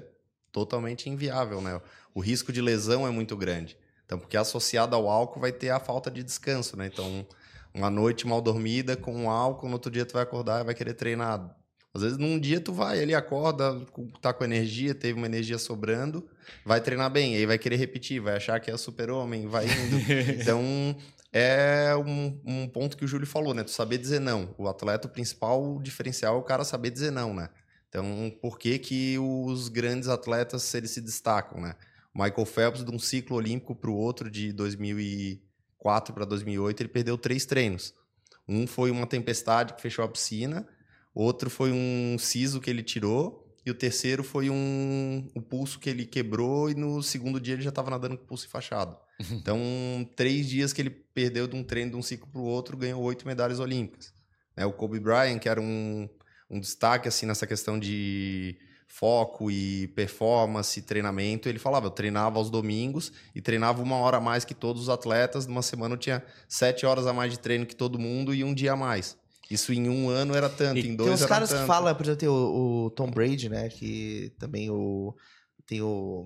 totalmente inviável, né? O risco de lesão é muito grande. Então, porque associado ao álcool vai ter a falta de descanso, né? Então, uma noite mal dormida com álcool, no outro dia tu vai acordar e vai querer treinar. Às vezes num dia tu vai ali, acorda, tá com energia, teve uma energia sobrando, vai treinar bem, aí vai querer repetir, vai achar que é super-homem, vai indo. então, é um, um, ponto que o Júlio falou, né? Tu saber dizer não. O atleta, o principal diferencial é o cara saber dizer não, né? Então, por que que os grandes atletas, eles se destacam, né? O Michael Phelps, de um ciclo olímpico para o outro, de 2004 para 2008, ele perdeu três treinos. Um foi uma tempestade que fechou a piscina, outro foi um siso que ele tirou, e o terceiro foi um o pulso que ele quebrou, e no segundo dia ele já estava nadando com o pulso enfaixado. Então, três dias que ele perdeu de um treino de um ciclo para o outro, ganhou oito medalhas olímpicas. Né? O Kobe Bryant, que era um, um destaque assim nessa questão de foco e performance, treinamento, ele falava, eu treinava aos domingos e treinava uma hora a mais que todos os atletas, numa semana eu tinha sete horas a mais de treino que todo mundo e um dia a mais. Isso em um ano era tanto, e em dois tem uns era caras tanto. que falam, por exemplo, tem o, o, Tom Brady, né, que também o tem o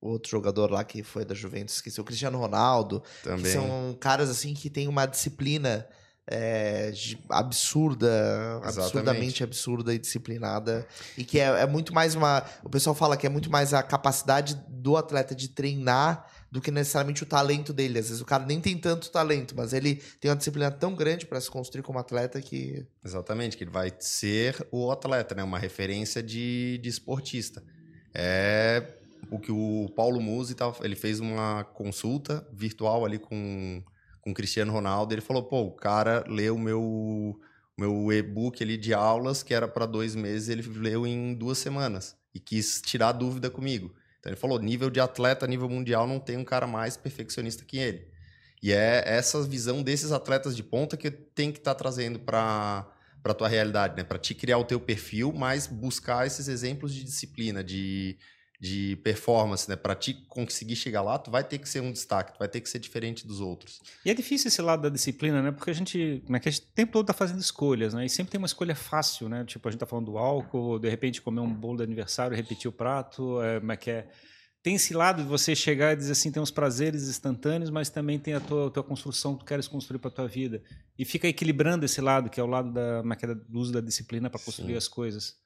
outro jogador lá que foi da Juventus, esqueci, o Cristiano Ronaldo, também. que são caras assim que têm uma disciplina é, absurda, Exatamente. absurdamente absurda e disciplinada. E que é, é, muito mais uma. O pessoal fala que é muito mais a capacidade do atleta de treinar do que necessariamente o talento dele. Às vezes o cara nem tem tanto talento, mas ele tem uma disciplina tão grande para se construir como atleta que. Exatamente, que ele vai ser o atleta, né? Uma referência de, de esportista. É o que o Paulo Musi ele fez uma consulta virtual ali com com o Cristiano Ronaldo, ele falou, pô, o cara leu o meu, meu e-book ali de aulas, que era para dois meses, ele leu em duas semanas e quis tirar dúvida comigo. Então ele falou, nível de atleta, nível mundial, não tem um cara mais perfeccionista que ele. E é essa visão desses atletas de ponta que tem que estar tá trazendo para para tua realidade, né? Para te criar o teu perfil, mas buscar esses exemplos de disciplina, de, de performance, né? Para ti conseguir chegar lá, tu vai ter que ser um destaque, tu vai ter que ser diferente dos outros. E é difícil esse lado da disciplina, né? Porque a gente, como é que a gente o tempo todo tá fazendo escolhas, né? E sempre tem uma escolha fácil, né? Tipo, a gente tá falando do álcool, de repente comer um bolo de aniversário, repetir o prato, é, como é que é? Tem esse lado de você chegar e dizer assim, tem uns prazeres instantâneos, mas também tem a tua, a tua construção que tu queres construir para tua vida. E fica equilibrando esse lado, que é o lado da, é é, do uso da disciplina para construir Sim. as coisas.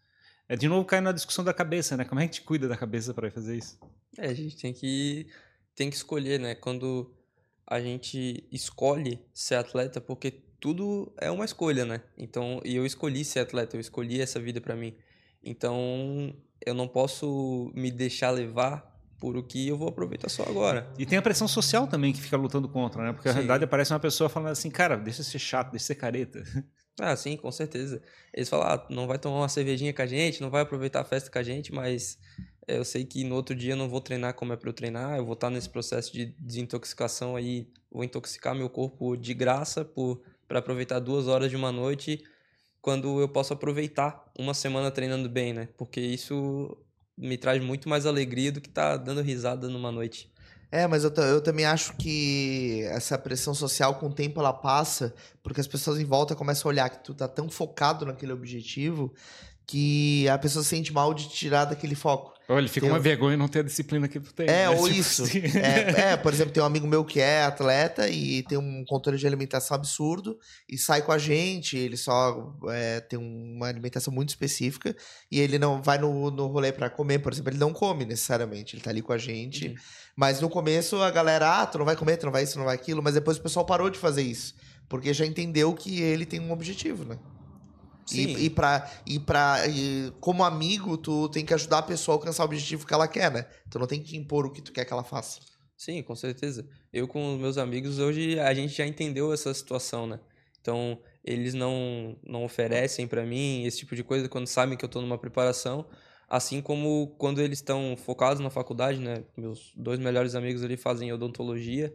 É de novo cair na discussão da cabeça, né? Como é que a gente cuida da cabeça para fazer isso? É, a gente tem que tem que escolher, né? Quando a gente escolhe ser atleta, porque tudo é uma escolha, né? Então, e eu escolhi ser atleta, eu escolhi essa vida para mim. Então, eu não posso me deixar levar por o que eu vou aproveitar só agora. E tem a pressão social também que fica lutando contra, né? Porque Sim. a realidade aparece uma pessoa falando assim, cara, deixa de ser chato, deixa de ser careta. Ah, sim, com certeza. Eles falam, ah, não vai tomar uma cervejinha com a gente, não vai aproveitar a festa com a gente, mas eu sei que no outro dia eu não vou treinar como é para eu treinar, eu vou estar nesse processo de desintoxicação aí, vou intoxicar meu corpo de graça para aproveitar duas horas de uma noite quando eu posso aproveitar uma semana treinando bem, né? Porque isso me traz muito mais alegria do que estar tá dando risada numa noite. É, mas eu, eu também acho que essa pressão social, com o tempo, ela passa, porque as pessoas em volta começam a olhar que tu tá tão focado naquele objetivo que a pessoa se sente mal de tirar daquele foco. Olha, ele fica tem uma um... vergonha não ter a disciplina que tu tem. É, né? ou tipo isso. Assim. É, é, por exemplo, tem um amigo meu que é atleta e tem um controle de alimentação absurdo e sai com a gente, ele só é, tem uma alimentação muito específica e ele não vai no, no rolê para comer, por exemplo, ele não come necessariamente, ele tá ali com a gente. Uhum. Mas no começo a galera, ah, tu não vai comer, tu não vai isso, tu não vai aquilo, mas depois o pessoal parou de fazer isso, porque já entendeu que ele tem um objetivo, né? Sim. E, e, pra, e, pra, e como amigo, tu tem que ajudar a pessoa a alcançar o objetivo que ela quer, né? Tu não tem que impor o que tu quer que ela faça. Sim, com certeza. Eu com os meus amigos, hoje a gente já entendeu essa situação, né? Então, eles não, não oferecem para mim esse tipo de coisa quando sabem que eu tô numa preparação. Assim como quando eles estão focados na faculdade, né? Meus dois melhores amigos ali fazem odontologia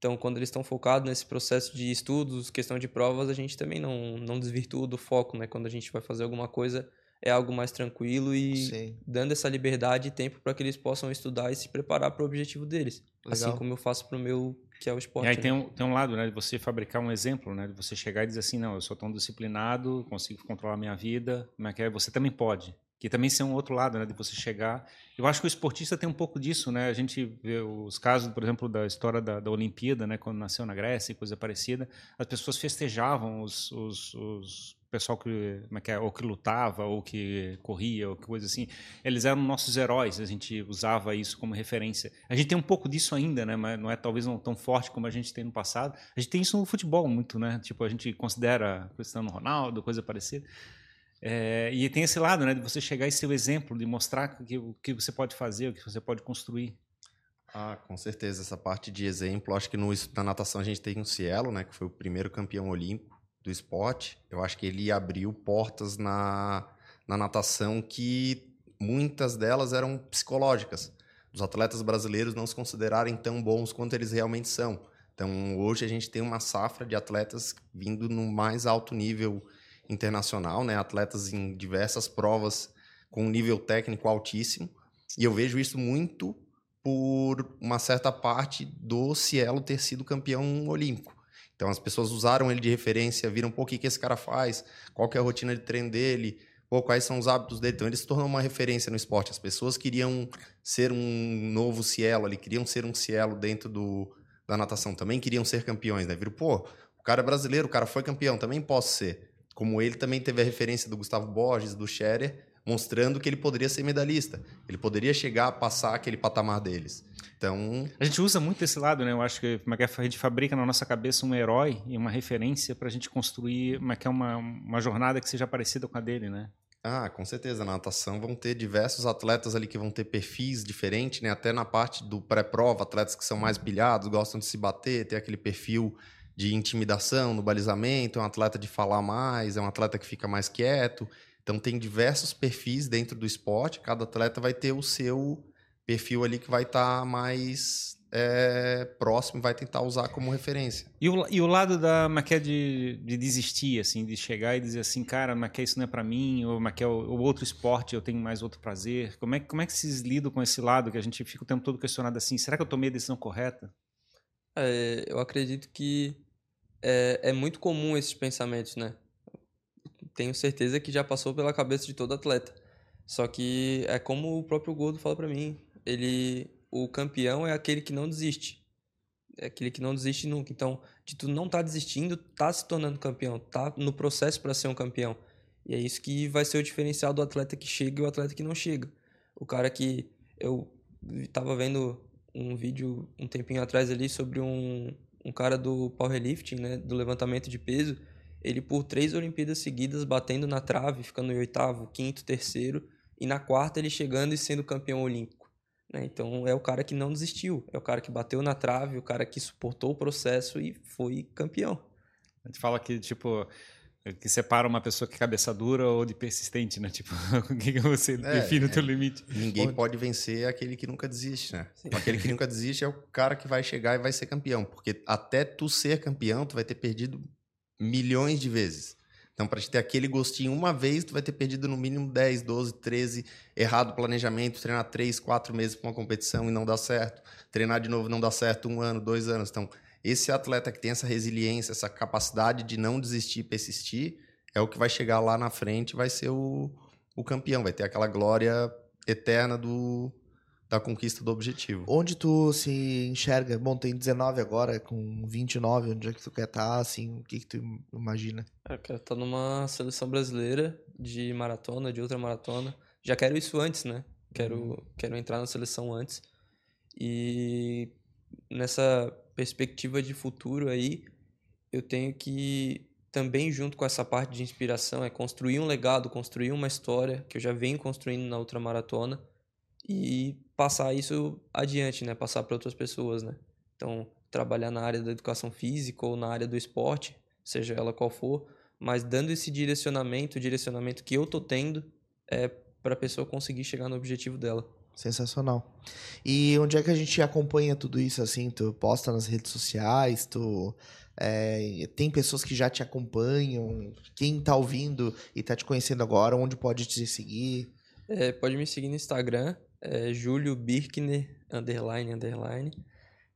Então, quando eles estão focados nesse processo de estudos, questão de provas, a gente também não, não desvirtua do foco, né? Quando a gente vai fazer alguma coisa, é algo mais tranquilo e Sim. dando essa liberdade e tempo para que eles possam estudar e se preparar para o objetivo deles. Assim Legal. Assim como eu faço para o meu, que é o esporte. E aí né? tem, um, tem um lado, né, de você fabricar um exemplo, né, de você chegar e dizer assim, não, eu sou tão disciplinado, consigo controlar minha vida, mas que é, você também pode. Que também é um outro lado, né, de você chegar. Eu acho que o esportista tem um pouco disso, né? A gente vê os casos, por exemplo, da história da, da Olimpíada, né, quando nasceu na Grécia e coisa parecida, as pessoas festejavam os, os, os pessoal que, como é que é, ou que lutava, ou que corria, ou que coisa assim, eles eram nossos heróis, a gente usava isso como referência. A gente tem um pouco disso ainda, né, mas não é talvez não tão forte como a gente tem no passado. A gente tem isso no futebol muito, né, tipo, a gente considera Cristiano Ronaldo, coisa parecida. É, e tem esse lado, né, de você chegar e ser o exemplo, de mostrar que, o que você pode fazer, o que você pode construir. Ah, com certeza. Essa parte de exemplo, acho que no, na natação a gente tem um Cielo, né, que foi o primeiro campeão olímpico do esporte, eu acho que ele abriu portas na, na natação que muitas delas eram psicológicas. Os atletas brasileiros não se considerarem tão bons quanto eles realmente são. Então, hoje a gente tem uma safra de atletas vindo no mais alto nível internacional, né? Atletas em diversas provas com um nível técnico altíssimo. E eu vejo isso muito por uma certa parte do Cielo ter sido campeão olímpico. Então as pessoas usaram ele de referência, viram pô, o que, que esse cara faz, qual que é a rotina de treino dele, pô, quais são os hábitos dele. Então ele se tornou uma referência no esporte. As pessoas queriam ser um novo Cielo ali, queriam ser um Cielo dentro do, da natação. Também queriam ser campeões, né? Viram, pô, o cara é brasileiro, o cara foi campeão, também posso ser. Como ele também teve a referência do Gustavo Borges, do Scherer, mostrando que ele poderia ser medalhista. Ele poderia chegar a passar aquele patamar deles. Então. A gente usa muito esse lado, né? Eu acho que é a gente fabrica na nossa cabeça um herói e uma referência para a gente construir uma, é uma, uma jornada que seja parecida com a dele, né? Ah, com certeza. Na natação vão ter diversos atletas ali que vão ter perfis diferentes, né? Até na parte do pré-prova, atletas que são mais pilhados, gostam de se bater, ter aquele perfil de intimidação no balizamento, é um atleta de falar mais, é um atleta que fica mais quieto. Então tem diversos perfis dentro do esporte, cada atleta vai ter o seu perfil ali que vai estar tá mais é, próximo vai tentar usar como referência. E o, e o lado da Maquia de, de desistir, assim, de chegar e dizer assim, cara, Maquia isso não é para mim, ou Maquia o, o, outro esporte eu tenho mais outro prazer. Como é, como é que vocês lidam com esse lado que a gente fica o tempo todo questionado assim, será que eu tomei a decisão correta? É, eu acredito que é, é muito comum esses pensamentos, né? Tenho certeza que já passou pela cabeça de todo atleta. Só que é como o próprio Gordo fala para mim, ele o campeão é aquele que não desiste. É aquele que não desiste nunca. Então, de tu não tá desistindo, tá se tornando campeão, tá no processo para ser um campeão. E é isso que vai ser o diferencial do atleta que chega e o atleta que não chega. O cara que eu tava vendo um vídeo um tempinho atrás ali sobre um, um cara do powerlifting, né, do levantamento de peso, ele por três Olimpíadas seguidas batendo na trave, ficando em oitavo, quinto, terceiro, e na quarta ele chegando e sendo campeão olímpico. Né? Então é o cara que não desistiu, é o cara que bateu na trave, o cara que suportou o processo e foi campeão. A gente fala que, tipo, que separa uma pessoa que é cabeça dura ou de persistente, né? Tipo, o que você é, define é, o teu limite? Ninguém pode... pode vencer aquele que nunca desiste, né? Sim. Aquele que nunca desiste é o cara que vai chegar e vai ser campeão, porque até tu ser campeão, tu vai ter perdido milhões de vezes. Então, para te ter aquele gostinho uma vez, tu vai ter perdido no mínimo 10, 12, 13, errado o planejamento, treinar 3, 4 meses para uma competição e não dá certo, treinar de novo não dá certo um ano, dois anos. Então, esse atleta que tem essa resiliência, essa capacidade de não desistir, persistir, é o que vai chegar lá na frente, vai ser o, o campeão, vai ter aquela glória eterna do, da conquista do objetivo. Onde tu se enxerga? Bom, tem 19 agora, com 29, onde é que tu quer estar, tá, assim, o que que tu imagina? Eu quero estar numa seleção brasileira de maratona, de ultramaratona. Já quero isso antes, né? Quero, uhum. quero entrar na seleção antes. E nessa perspectiva de futuro aí, eu tenho que também junto com essa parte de inspiração é construir um legado, construir uma história que eu já venho construindo na ultramaratona e passar isso adiante, né? Passar para outras pessoas, né? Então, trabalhar na área da educação física ou na área do esporte, seja ela qual for, mas dando esse direcionamento, o direcionamento que eu tô tendo é para a pessoa conseguir chegar no objetivo dela. Sensacional. E onde é que a gente acompanha tudo isso assim? Tu posta nas redes sociais, tu é, tem pessoas que já te acompanham. Quem está ouvindo e está te conhecendo agora, onde pode te seguir? É, pode me seguir no Instagram, é Júlio Birkner, underline, underline.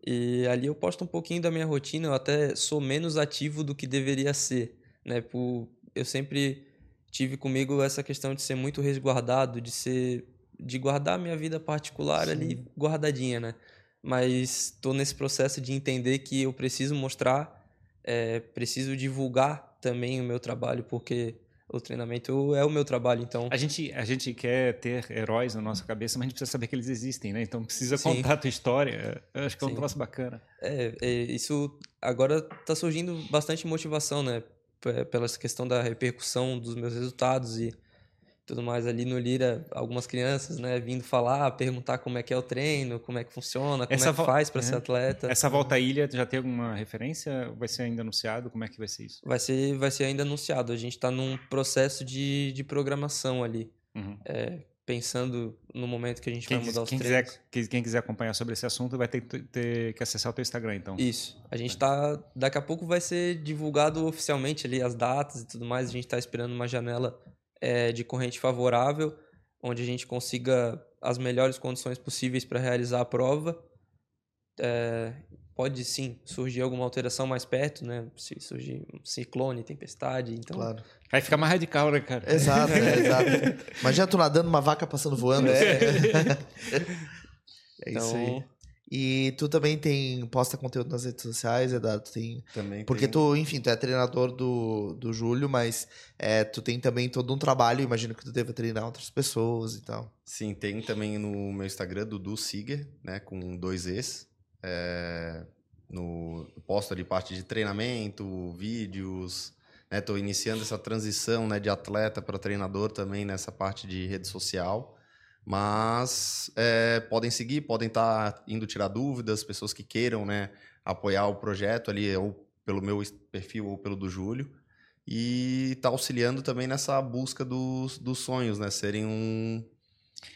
E ali eu posto um pouquinho da minha rotina, eu até sou menos ativo do que deveria ser, né? Por, eu sempre tive comigo essa questão de ser muito resguardado, de ser de guardar minha vida particular Sim. ali guardadinha, né? Mas estou nesse processo de entender que eu preciso mostrar, é, preciso divulgar também o meu trabalho, porque o treinamento é o meu trabalho, então... A gente, a gente quer ter heróis na nossa cabeça, mas a gente precisa saber que eles existem, né? Então precisa Sim. contar a tua história. Eu acho que é um Sim. troço bacana. É, é, isso agora está surgindo bastante motivação, né? Pela questão da repercussão dos meus resultados e tudo mais ali no Lira, algumas crianças, né, vindo falar, perguntar como é que é o treino, como é que funciona, como Essa é que faz para é. ser atleta. Essa volta à ilha já tem alguma referência? Vai ser ainda anunciado? Como é que vai ser isso? Vai ser, vai ser ainda anunciado. A gente está num processo de, de programação ali. Uhum. É, pensando no momento que a gente quem, vai mudar os quem treinos. Quiser, quem quiser acompanhar sobre esse assunto vai ter, ter que acessar o teu Instagram, então. Isso. A gente está Daqui a pouco vai ser divulgado oficialmente ali as datas e tudo mais. A gente está esperando uma janela é, de corrente favorável, onde a gente consiga as melhores condições possíveis para realizar a prova. É, pode sim surgir alguma alteração mais perto, né? Se surgir um ciclone, tempestade, então. Claro. Aí fica mais radical, né, cara? Exato, é, exato. Imagina tu nadando uma vaca passando voando. É, é isso então, aí. E tu também tem posta conteúdo nas redes sociais, Eduardo? Tem, também Porque tu, enfim, tu é treinador do, do Júlio, mas é, tu tem também todo um trabalho, imagino que tu deva treinar outras pessoas e tal. Sim, tem também no meu Instagram, Dudu Siger, né, com dois Es. É, no, posto ali parte de treinamento, vídeos, né, tô iniciando essa transição né, de atleta para treinador também nessa parte de rede social. Mas é, podem seguir, podem estar tá indo tirar dúvidas, pessoas que queiram né, apoiar o projeto ali, ou pelo meu perfil ou pelo do Júlio. E está auxiliando também nessa busca dos, dos sonhos, né? Serem um,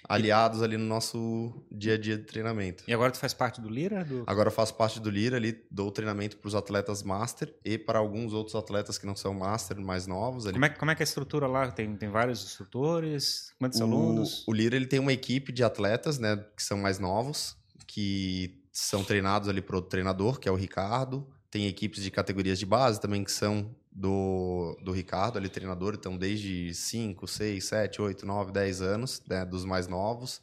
aliados ali no nosso dia a dia de treinamento. E agora tu faz parte do Lira? Do... Agora eu faço parte do Lira, ali dou treinamento para os atletas Master e para alguns outros atletas que não são Master, mais novos. Ali. Como, é, como é que é a estrutura lá? Tem, tem vários instrutores? Quantos o, alunos? O Lira ele tem uma equipe de atletas, né, que são mais novos, que são treinados ali para o treinador, que é o Ricardo. Tem equipes de categorias de base também que são do, do Ricardo, ali treinador, então desde 5, 6, 7, 8, 9, 10 anos, né, dos mais novos.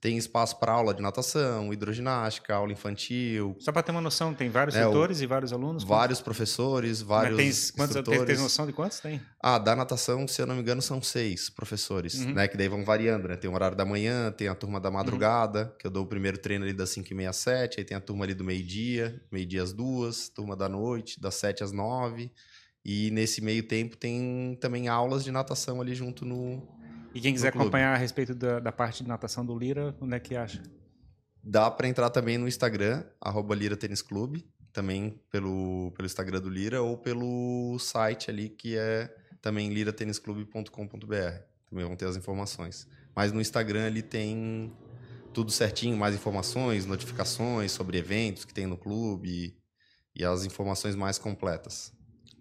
Tem espaço para aula de natação, hidroginástica, aula infantil. Só para ter uma noção, tem vários é, tutores e vários alunos? Vários professores, vários Mas tem, quantos, instrutores. Tem, tem noção de quantos tem? Ah, da natação, se eu não me engano, são seis professores, uhum. né? Que daí vão variando, né? Tem o horário da manhã, tem a turma da madrugada, uhum. que eu dou o primeiro treino ali das 5 e meia às 7, aí tem a turma ali do meio-dia, meio-dia às duas, turma da noite, das 7 às 9. E nesse meio tempo tem também aulas de natação ali junto no. E quem quiser acompanhar a respeito da, da, parte de natação do Lira, onde é que acha? Dá para entrar também no Instagram, arroba Lira Tênis Clube, também pelo, pelo Instagram do Lira, ou pelo site ali que é também liratênisclube.com.br. Também vão ter as informações. Mas no Instagram ali tem tudo certinho, mais informações, notificações sobre eventos que tem no clube e, e as informações mais completas.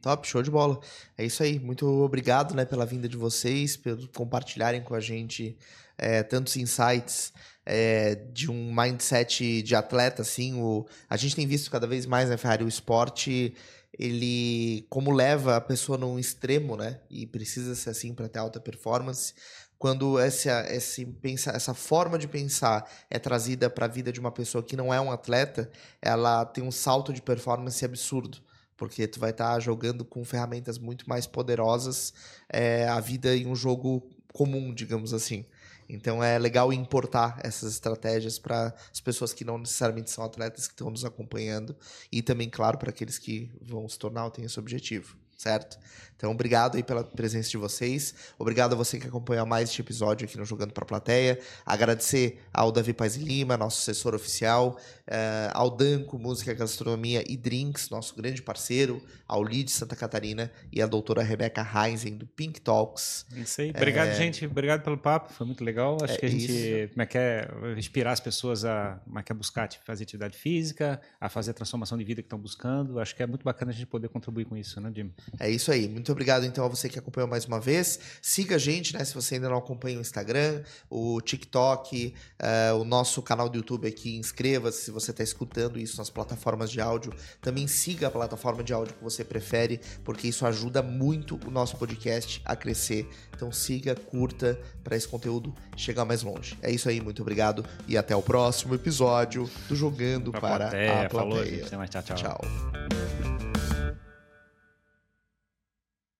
Top, show de bola. É isso aí. Muito obrigado né, pela vinda de vocês, pelo compartilharem com a gente é, tantos insights é, de um mindset de atleta. Assim, o, a gente tem visto cada vez mais, né, Ferrari, o esporte, ele como leva a pessoa num extremo, né? E precisa ser assim para ter alta performance. Quando essa, esse, pensa, essa forma de pensar é trazida para a vida de uma pessoa que não é um atleta, ela tem um salto de performance absurdo porque tu vai estar tá jogando com ferramentas muito mais poderosas é, a vida em um jogo comum, digamos assim. Então é legal importar essas estratégias para as pessoas que não necessariamente são atletas que estão nos acompanhando e também, claro, para aqueles que vão se tornar ou têm esse objetivo. certo? Então, obrigado aí pela presença de vocês. Obrigado a você que acompanha mais este episódio aqui no Jogando para a Plateia. Agradecer ao Davi Paz Lima, nosso assessor oficial, uh, ao Danco Música, Gastronomia e Drinks, nosso grande parceiro, ao Lid Santa Catarina e a doutora Rebeca Heinzen, do Pink Talks. Isso aí. Obrigado, é... gente. Obrigado pelo papo. Foi muito legal. Acho é que a gente como é que é, inspirar as pessoas a, como é que é buscar fazer atividade física, a fazer a transformação de vida que estão buscando. Acho que é muito bacana a gente poder contribuir com isso, né, Jim? É isso aí. Muito obrigado, então, a você que acompanhou mais uma vez. Siga a gente, né? Se você ainda não acompanha o Instagram, o TikTok, uh, o nosso canal do YouTube aqui. Inscreva-se se você está escutando isso nas plataformas de áudio. Também siga a plataforma de áudio que você prefere, porque isso ajuda muito o nosso podcast a crescer. Então siga, curta para esse conteúdo chegar mais longe. É isso aí, muito obrigado e até o próximo episódio do Jogando pra para plateia. a Plateia. Falou, gente. Tchau, tchau. tchau.